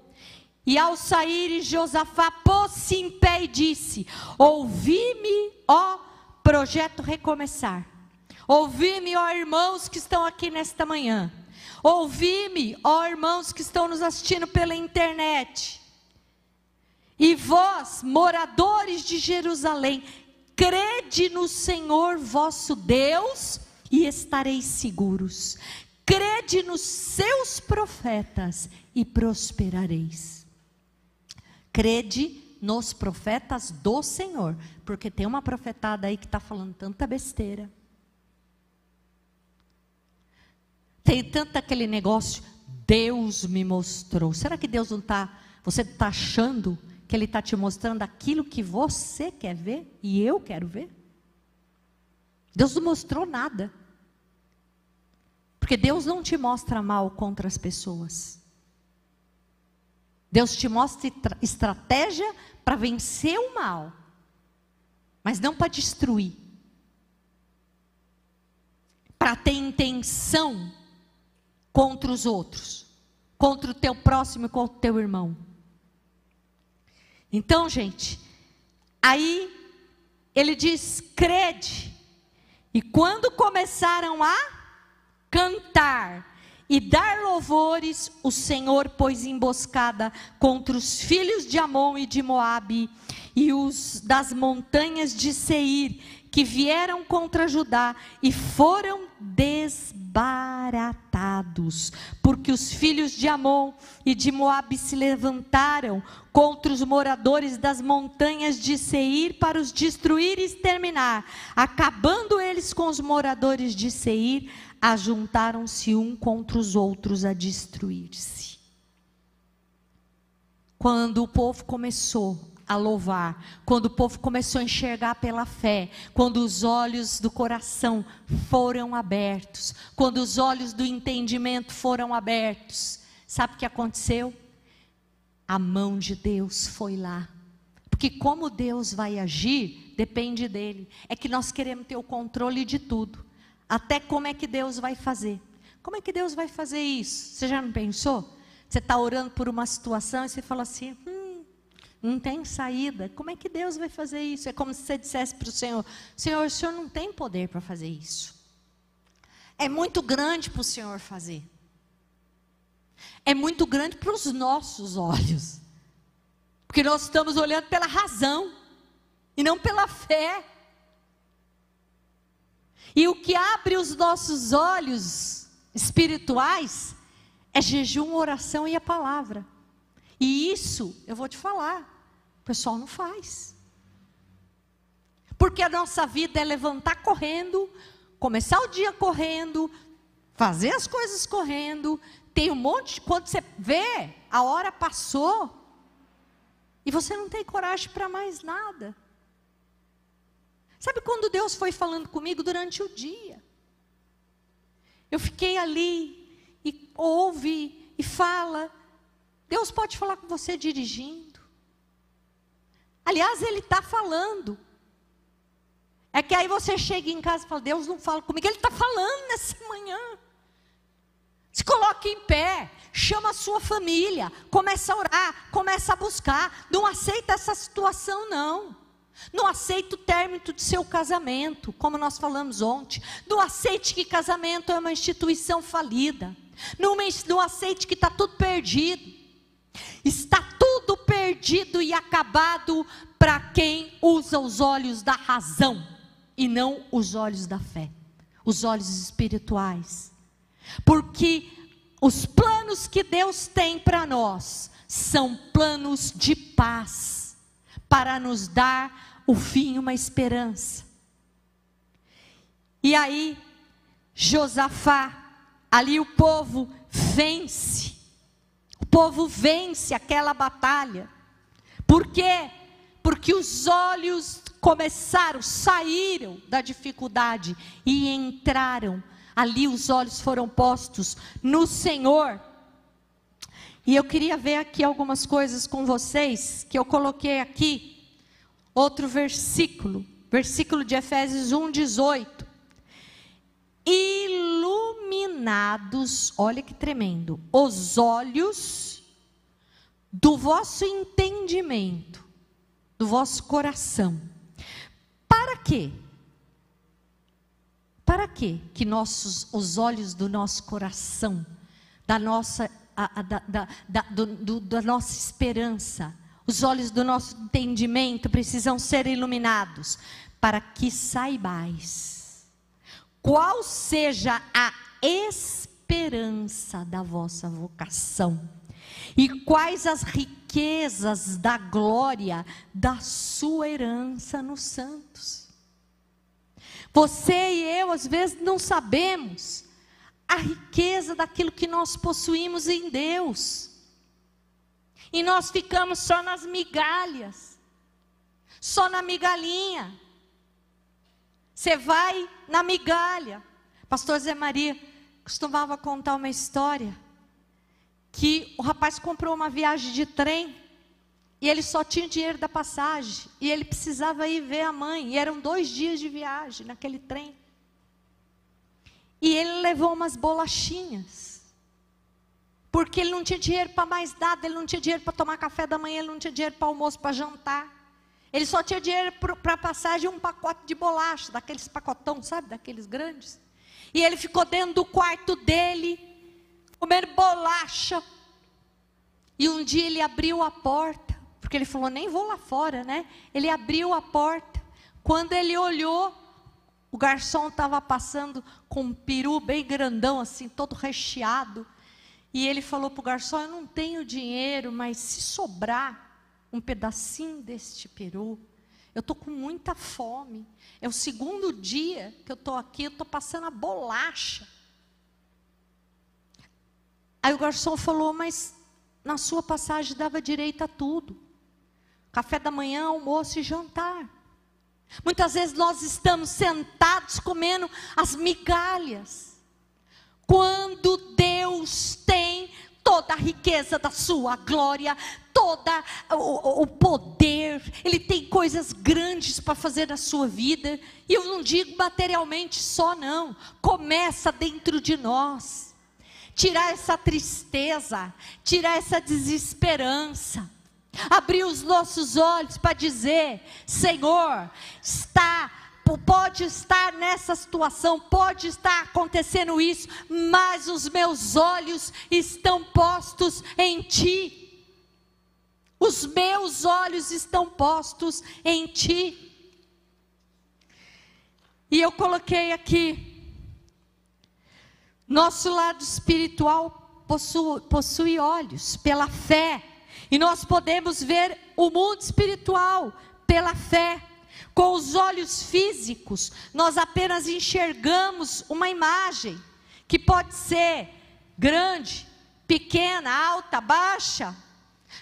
E ao sair, Josafá pôs-se em pé e disse: Ouvi-me, ó projeto recomeçar. Ouvi-me, ó irmãos que estão aqui nesta manhã. Ouvi-me, ó irmãos que estão nos assistindo pela internet. E vós, moradores de Jerusalém, crede no Senhor vosso Deus e estareis seguros. Crede nos seus profetas e prosperareis. Crede nos profetas do Senhor. Porque tem uma profetada aí que está falando tanta besteira. Tem tanto aquele negócio, Deus me mostrou. Será que Deus não está, você está achando que Ele está te mostrando aquilo que você quer ver e eu quero ver? Deus não mostrou nada. Porque Deus não te mostra mal contra as pessoas. Deus te mostra estratégia para vencer o mal, mas não para destruir. Para ter intenção contra os outros, contra o teu próximo e contra o teu irmão. Então, gente, aí ele diz: crede. E quando começaram a cantar e dar louvores, o Senhor pôs emboscada contra os filhos de Amon e de Moabe e os das montanhas de Seir, que vieram contra Judá e foram desbaratados, porque os filhos de Amon e de Moabe se levantaram contra os moradores das montanhas de Seir para os destruir e exterminar, acabando eles com os moradores de Seir ajuntaram-se um contra os outros a destruir-se. Quando o povo começou a louvar, quando o povo começou a enxergar pela fé, quando os olhos do coração foram abertos, quando os olhos do entendimento foram abertos, sabe o que aconteceu? A mão de Deus foi lá. Porque como Deus vai agir, depende dele. É que nós queremos ter o controle de tudo. Até como é que Deus vai fazer? Como é que Deus vai fazer isso? Você já não pensou? Você está orando por uma situação e você fala assim: hum, não tem saída. Como é que Deus vai fazer isso? É como se você dissesse para o Senhor: Senhor, o Senhor não tem poder para fazer isso. É muito grande para o Senhor fazer. É muito grande para os nossos olhos. Porque nós estamos olhando pela razão e não pela fé. E o que abre os nossos olhos espirituais é jejum, oração e a palavra. E isso, eu vou te falar, pessoal não faz. Porque a nossa vida é levantar correndo, começar o dia correndo, fazer as coisas correndo, tem um monte, de, quando você vê, a hora passou, e você não tem coragem para mais nada. Sabe quando Deus foi falando comigo durante o dia? Eu fiquei ali e ouve e fala. Deus pode falar com você dirigindo. Aliás, Ele está falando. É que aí você chega em casa e fala: Deus não fala comigo. Ele está falando nessa manhã. Se coloque em pé, chama a sua família, começa a orar, começa a buscar. Não aceita essa situação, não. Não aceite o término de seu casamento, como nós falamos ontem. Não aceite que casamento é uma instituição falida. Não, não aceite que está tudo perdido. Está tudo perdido e acabado para quem usa os olhos da razão e não os olhos da fé, os olhos espirituais. Porque os planos que Deus tem para nós são planos de paz, para nos dar o fim, uma esperança. E aí, Josafá, ali o povo vence. Povo vence aquela batalha. Por quê? Porque os olhos começaram, saíram da dificuldade e entraram. Ali os olhos foram postos no Senhor. E eu queria ver aqui algumas coisas com vocês que eu coloquei aqui Outro versículo, versículo de Efésios 1, 18. Iluminados, olha que tremendo, os olhos do vosso entendimento, do vosso coração. Para quê? Para quê? Que nossos, os olhos do nosso coração, da nossa, a, a, da, da, da, do, do, da nossa esperança, os olhos do nosso entendimento precisam ser iluminados para que saibais qual seja a esperança da vossa vocação E quais as riquezas da glória da sua herança nos santos. Você e eu, às vezes, não sabemos a riqueza daquilo que nós possuímos em Deus. E nós ficamos só nas migalhas, só na migalhinha. Você vai na migalha. Pastor Zé Maria costumava contar uma história que o rapaz comprou uma viagem de trem e ele só tinha dinheiro da passagem. E ele precisava ir ver a mãe. E eram dois dias de viagem naquele trem. E ele levou umas bolachinhas. Porque ele não tinha dinheiro para mais nada. Ele não tinha dinheiro para tomar café da manhã. Ele não tinha dinheiro para almoço, para jantar. Ele só tinha dinheiro para passagem um pacote de bolacha. Daqueles pacotão, sabe? Daqueles grandes. E ele ficou dentro do quarto dele. Comendo bolacha. E um dia ele abriu a porta porque ele falou: nem vou lá fora, né? Ele abriu a porta. Quando ele olhou, o garçom estava passando com um peru bem grandão, assim, todo recheado. E ele falou para o garçom: Eu não tenho dinheiro, mas se sobrar um pedacinho deste peru, eu estou com muita fome. É o segundo dia que eu estou aqui, eu estou passando a bolacha. Aí o garçom falou: Mas na sua passagem dava direito a tudo. Café da manhã, almoço e jantar. Muitas vezes nós estamos sentados comendo as migalhas. Quando Deus tem toda a riqueza da sua glória, todo o, o, poder, Ele tem coisas grandes para fazer na sua vida. E eu não digo materialmente só, não. Começa dentro de nós. Tirar essa tristeza, tirar essa desesperança abrir os nossos olhos para dizer: Senhor, está pode estar nessa situação, pode estar acontecendo isso, mas os meus olhos estão postos em Ti. Os meus olhos estão postos em Ti. E eu coloquei aqui, nosso lado espiritual possui, possui olhos pela fé e nós podemos ver o mundo espiritual pela fé. Com os olhos físicos, nós apenas enxergamos uma imagem, que pode ser grande, pequena, alta, baixa.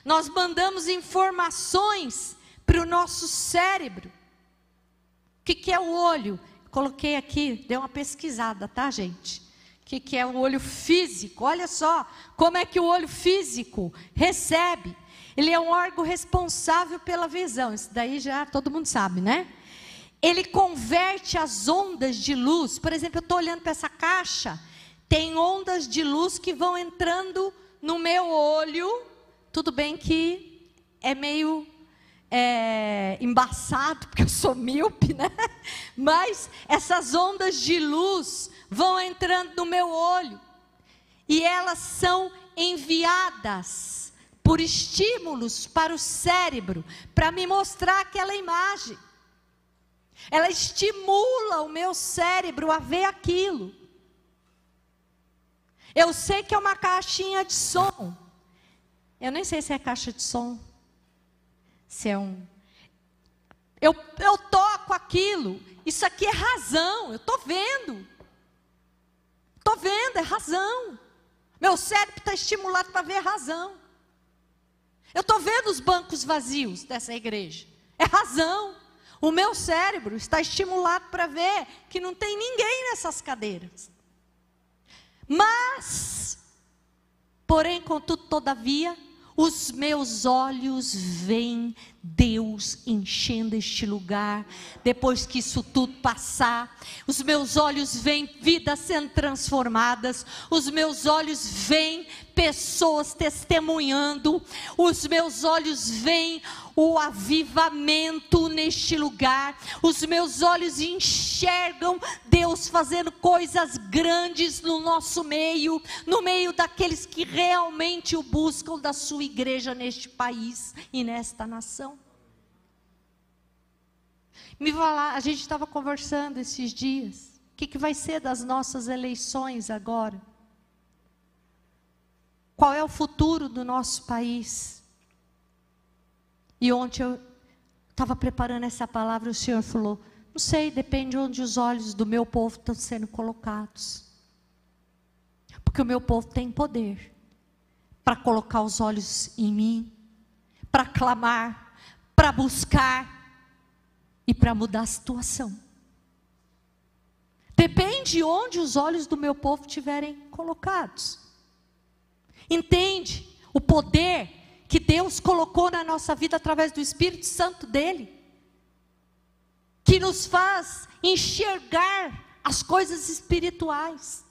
Nós mandamos informações para o nosso cérebro. O que, que é o olho? Coloquei aqui, dei uma pesquisada, tá, gente? que, que é o olho físico. Olha só como é que o olho físico recebe. Ele é um órgão responsável pela visão. Isso daí já todo mundo sabe, né? Ele converte as ondas de luz. Por exemplo, eu estou olhando para essa caixa. Tem ondas de luz que vão entrando no meu olho. Tudo bem que é meio é, embaçado, porque eu sou míope, né? Mas essas ondas de luz vão entrando no meu olho e elas são enviadas por estímulos para o cérebro para me mostrar aquela imagem. Ela estimula o meu cérebro a ver aquilo. Eu sei que é uma caixinha de som. Eu nem sei se é caixa de som. Se é um. Eu, eu toco aquilo. Isso aqui é razão. Eu estou vendo. Estou vendo, é razão. Meu cérebro está estimulado para ver razão. Eu estou vendo os bancos vazios dessa igreja. É razão. O meu cérebro está estimulado para ver que não tem ninguém nessas cadeiras. Mas, porém, contudo, todavia, os meus olhos veem Deus enchendo este lugar, depois que isso tudo passar, os meus olhos veem vidas sendo transformadas, os meus olhos veem pessoas testemunhando, os meus olhos veem o avivamento neste lugar, os meus olhos enxergam Deus fazendo coisas grandes no nosso meio, no meio daqueles que realmente o buscam da sua igreja neste país e nesta nação. Me falar, a gente estava conversando esses dias. O que, que vai ser das nossas eleições agora? qual é o futuro do nosso país. E ontem eu estava preparando essa palavra, o Senhor falou: não sei, depende onde os olhos do meu povo estão sendo colocados. Porque o meu povo tem poder para colocar os olhos em mim, para clamar, para buscar e para mudar a situação. Depende onde os olhos do meu povo estiverem colocados. Entende o poder que Deus colocou na nossa vida através do Espírito Santo dele? que nos faz enxergar as coisas espirituais.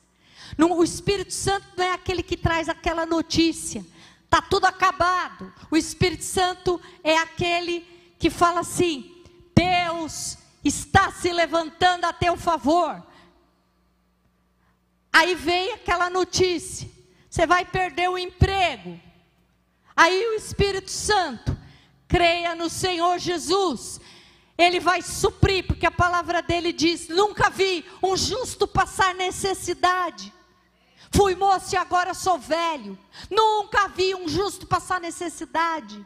o Espírito Santo não é aquele que traz aquela notícia, está tudo acabado. O Espírito Santo é aquele que fala assim: Deus está se levantando a teu favor. Aí vem aquela notícia: você vai perder o emprego. Aí o Espírito Santo, creia no Senhor Jesus, ele vai suprir, porque a palavra dele diz: Nunca vi um justo passar necessidade. Fui moço e agora sou velho. Nunca vi um justo passar necessidade.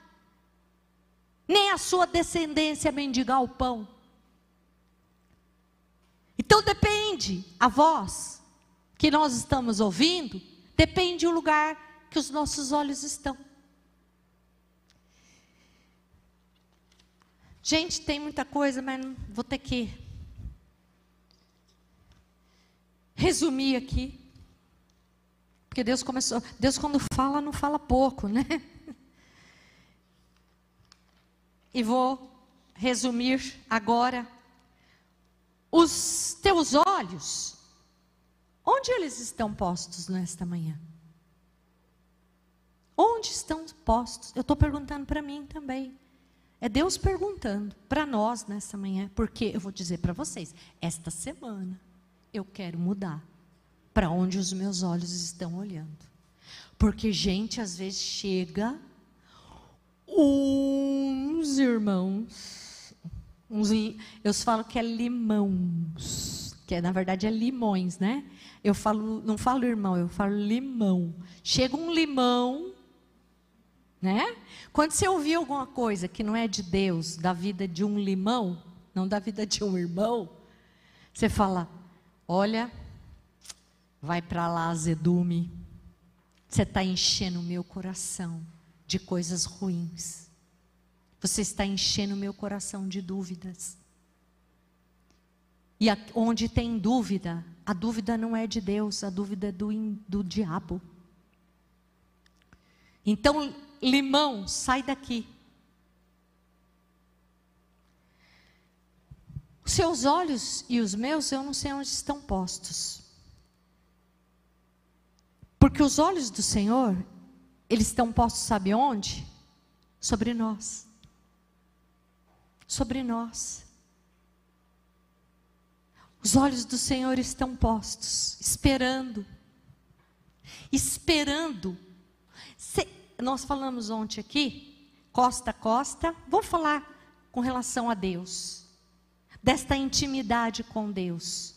Nem a sua descendência mendigar o pão. Então depende, a voz que nós estamos ouvindo, depende do lugar que os nossos olhos estão. Gente, tem muita coisa, mas vou ter que resumir aqui. Porque Deus começou, Deus quando fala, não fala pouco, né? E vou resumir agora. Os teus olhos, onde eles estão postos nesta manhã? Onde estão postos? Eu estou perguntando para mim também. É Deus perguntando para nós nessa manhã, porque eu vou dizer para vocês, esta semana eu quero mudar para onde os meus olhos estão olhando. Porque gente às vezes chega uns irmãos, uns, eu falo que é limãos, que é, na verdade é limões, né? Eu falo, não falo irmão, eu falo limão. Chega um limão né? Quando você ouvir alguma coisa que não é de Deus, da vida de um limão, não da vida de um irmão, você fala: olha, vai para lá, azedume. Você está enchendo o meu coração de coisas ruins. Você está enchendo o meu coração de dúvidas. E a, onde tem dúvida, a dúvida não é de Deus, a dúvida é do, do diabo. Então, limão, sai daqui. Os seus olhos e os meus, eu não sei onde estão postos. Porque os olhos do Senhor, eles estão postos, sabe onde? Sobre nós. Sobre nós. Os olhos do Senhor estão postos, esperando. Esperando. Nós falamos ontem aqui, costa a costa, vou falar com relação a Deus, desta intimidade com Deus.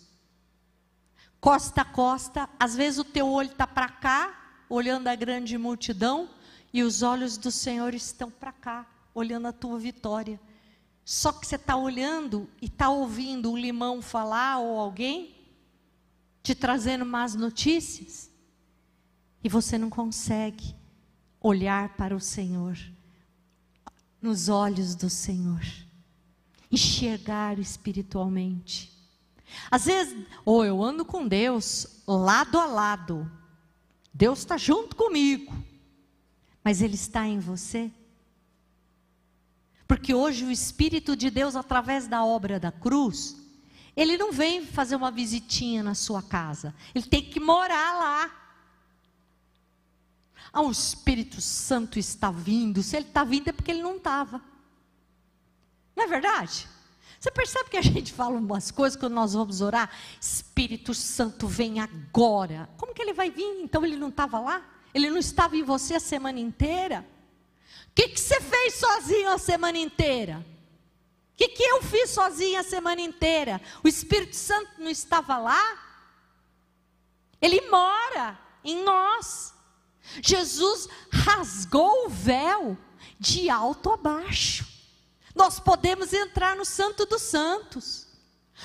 Costa a costa, às vezes o teu olho está para cá, olhando a grande multidão, e os olhos do Senhor estão para cá, olhando a tua vitória. Só que você está olhando e está ouvindo o limão falar ou alguém te trazendo más notícias, e você não consegue olhar para o Senhor, nos olhos do Senhor, enxergar espiritualmente. Às vezes, ou oh, eu ando com Deus lado a lado, Deus está junto comigo, mas Ele está em você. Porque hoje o Espírito de Deus, através da obra da cruz, ele não vem fazer uma visitinha na sua casa, ele tem que morar lá. Ah, o Espírito Santo está vindo. Se ele está vindo é porque ele não estava. Não é verdade? Você percebe que a gente fala umas coisas quando nós vamos orar? Espírito Santo vem agora. Como que ele vai vir? Então ele não estava lá? Ele não estava em você a semana inteira? O que, que você fez sozinho a semana inteira? O que, que eu fiz sozinho a semana inteira? O Espírito Santo não estava lá? Ele mora em nós. Jesus rasgou o véu de alto a baixo. Nós podemos entrar no Santo dos Santos.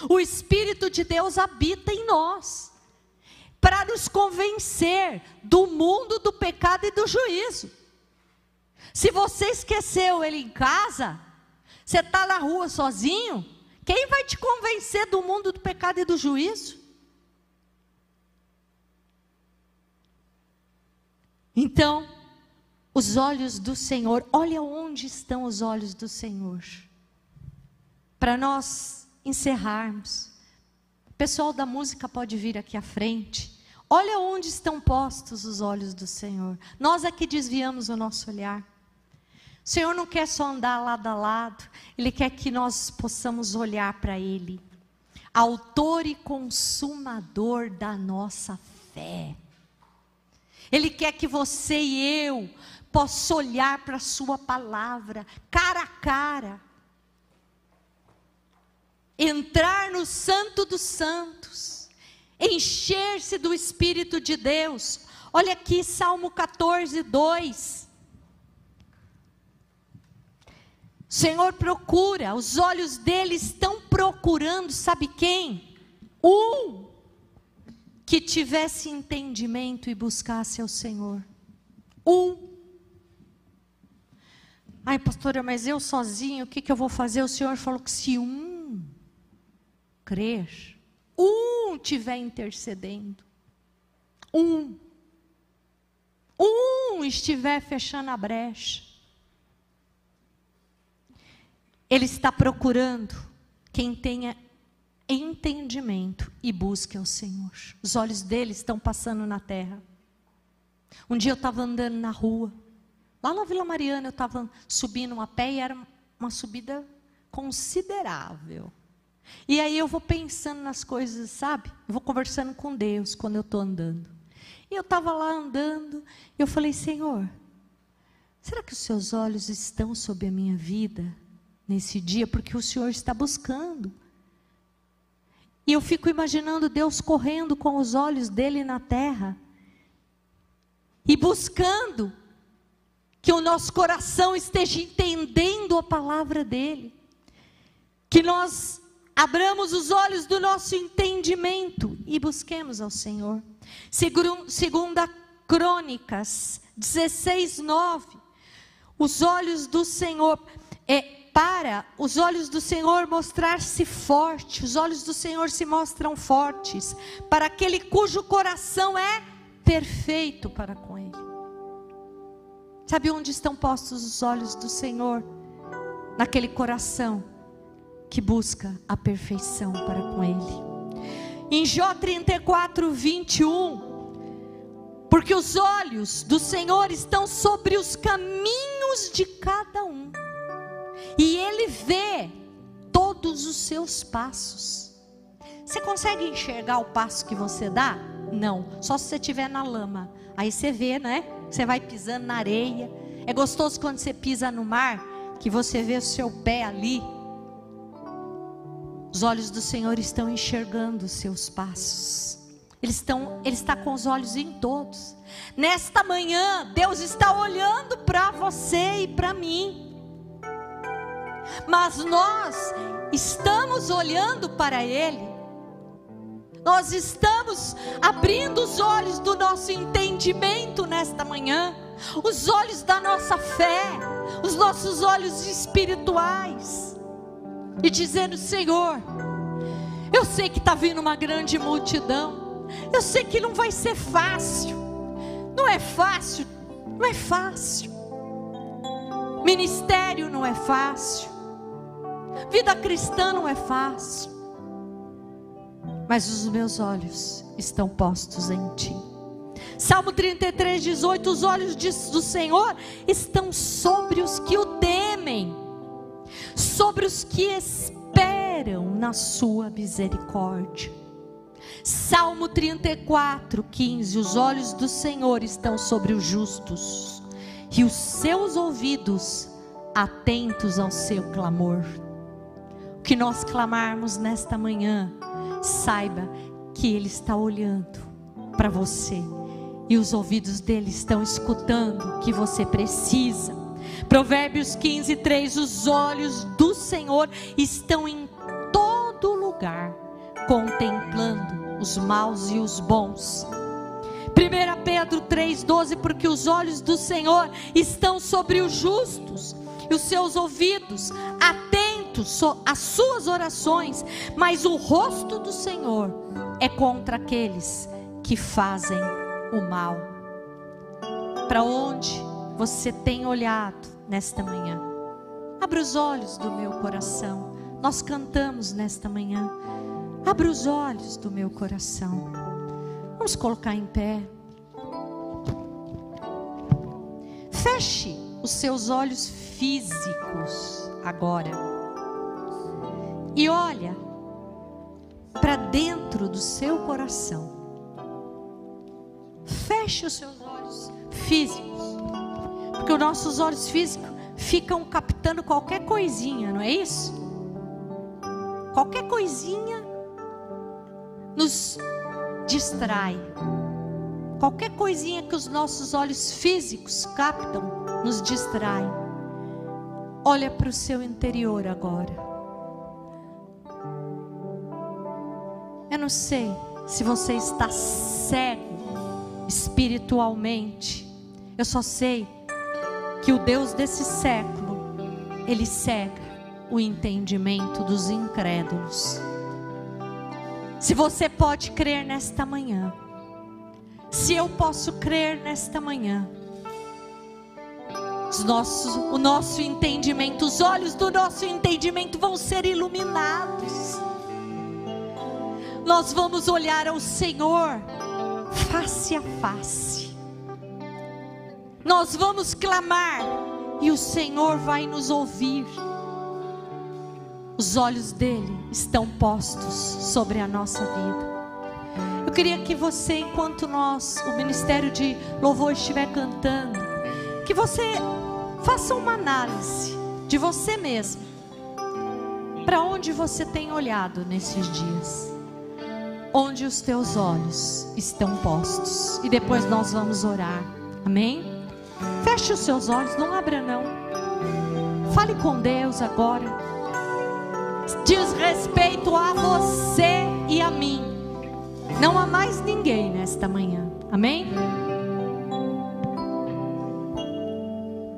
O Espírito de Deus habita em nós para nos convencer do mundo, do pecado e do juízo. Se você esqueceu ele em casa, você está na rua sozinho, quem vai te convencer do mundo, do pecado e do juízo? Então, os olhos do Senhor, olha onde estão os olhos do Senhor. Para nós encerrarmos, o pessoal da música pode vir aqui à frente. Olha onde estão postos os olhos do Senhor. Nós é que desviamos o nosso olhar. O Senhor não quer só andar lado a lado, Ele quer que nós possamos olhar para Ele, Autor e Consumador da nossa fé. Ele quer que você e eu possa olhar para a sua palavra, cara a cara. Entrar no santo dos santos, encher-se do Espírito de Deus. Olha aqui, Salmo 14, 2. O Senhor procura, os olhos dele estão procurando, sabe quem? Um que tivesse entendimento e buscasse ao Senhor. Um. Ai, pastora, mas eu sozinho, o que, que eu vou fazer? O Senhor falou que se um crer, um tiver intercedendo, um, um estiver fechando a brecha, Ele está procurando quem tenha entendimento e busque ao Senhor. Os olhos dele estão passando na terra. Um dia eu estava andando na rua, lá na Vila Mariana, eu estava subindo a pé e era uma subida considerável. E aí eu vou pensando nas coisas, sabe? Eu vou conversando com Deus quando eu estou andando. E eu estava lá andando, e eu falei, Senhor, será que os seus olhos estão sobre a minha vida nesse dia? Porque o Senhor está buscando e eu fico imaginando Deus correndo com os olhos dele na terra e buscando que o nosso coração esteja entendendo a palavra dele, que nós abramos os olhos do nosso entendimento e busquemos ao Senhor. Segunda Crônicas 16, 9. Os olhos do Senhor. É, para os olhos do Senhor mostrar-se forte, os olhos do Senhor se mostram fortes, para aquele cujo coração é perfeito para com Ele. Sabe onde estão postos os olhos do Senhor? Naquele coração que busca a perfeição para com Ele. Em Jó 34, 21, porque os olhos do Senhor estão sobre os caminhos de cada um e Ele vê todos os seus passos. Você consegue enxergar o passo que você dá? Não, só se você estiver na lama. Aí você vê, né? Você vai pisando na areia. É gostoso quando você pisa no mar, que você vê o seu pé ali. Os olhos do Senhor estão enxergando os seus passos. Ele está com os olhos em todos. Nesta manhã, Deus está olhando para você e para mim mas nós estamos olhando para Ele, nós estamos abrindo os olhos do nosso entendimento nesta manhã, os olhos da nossa fé, os nossos olhos espirituais, e dizendo: Senhor, eu sei que está vindo uma grande multidão, eu sei que não vai ser fácil, não é fácil, não é fácil. Ministério não é fácil. Vida cristã não é fácil. Mas os meus olhos estão postos em ti. Salmo 33, 18: Os olhos do Senhor estão sobre os que o temem, sobre os que esperam na sua misericórdia. Salmo 34, 15: Os olhos do Senhor estão sobre os justos, e os seus ouvidos atentos ao seu clamor que nós clamarmos nesta manhã, saiba que Ele está olhando para você e os ouvidos dele estão escutando o que você precisa. Provérbios 15, 3: Os olhos do Senhor estão em todo lugar, contemplando os maus e os bons. 1 Pedro 3,12: Porque os olhos do Senhor estão sobre os justos, e os seus ouvidos atentos às suas orações, mas o rosto do Senhor é contra aqueles que fazem o mal. Para onde você tem olhado nesta manhã? Abra os olhos do meu coração. Nós cantamos nesta manhã. Abra os olhos do meu coração. Vamos colocar em pé. Feche os seus olhos físicos agora. E olha para dentro do seu coração. Feche os seus olhos físicos. Porque os nossos olhos físicos ficam captando qualquer coisinha, não é isso? Qualquer coisinha nos distrai. Qualquer coisinha que os nossos olhos físicos captam nos distrai. Olha para o seu interior agora. Não sei se você está cego espiritualmente. Eu só sei que o Deus desse século, ele cega o entendimento dos incrédulos. Se você pode crer nesta manhã, se eu posso crer nesta manhã, os nossos, o nosso entendimento, os olhos do nosso entendimento vão ser iluminados. Nós vamos olhar ao Senhor face a face. Nós vamos clamar e o Senhor vai nos ouvir. Os olhos dele estão postos sobre a nossa vida. Eu queria que você, enquanto nós, o ministério de louvor estiver cantando, que você faça uma análise de você mesmo. Para onde você tem olhado nesses dias? Onde os teus olhos estão postos? E depois nós vamos orar. Amém? Feche os seus olhos, não abra não. Fale com Deus agora. Diz respeito a você e a mim. Não há mais ninguém nesta manhã. Amém?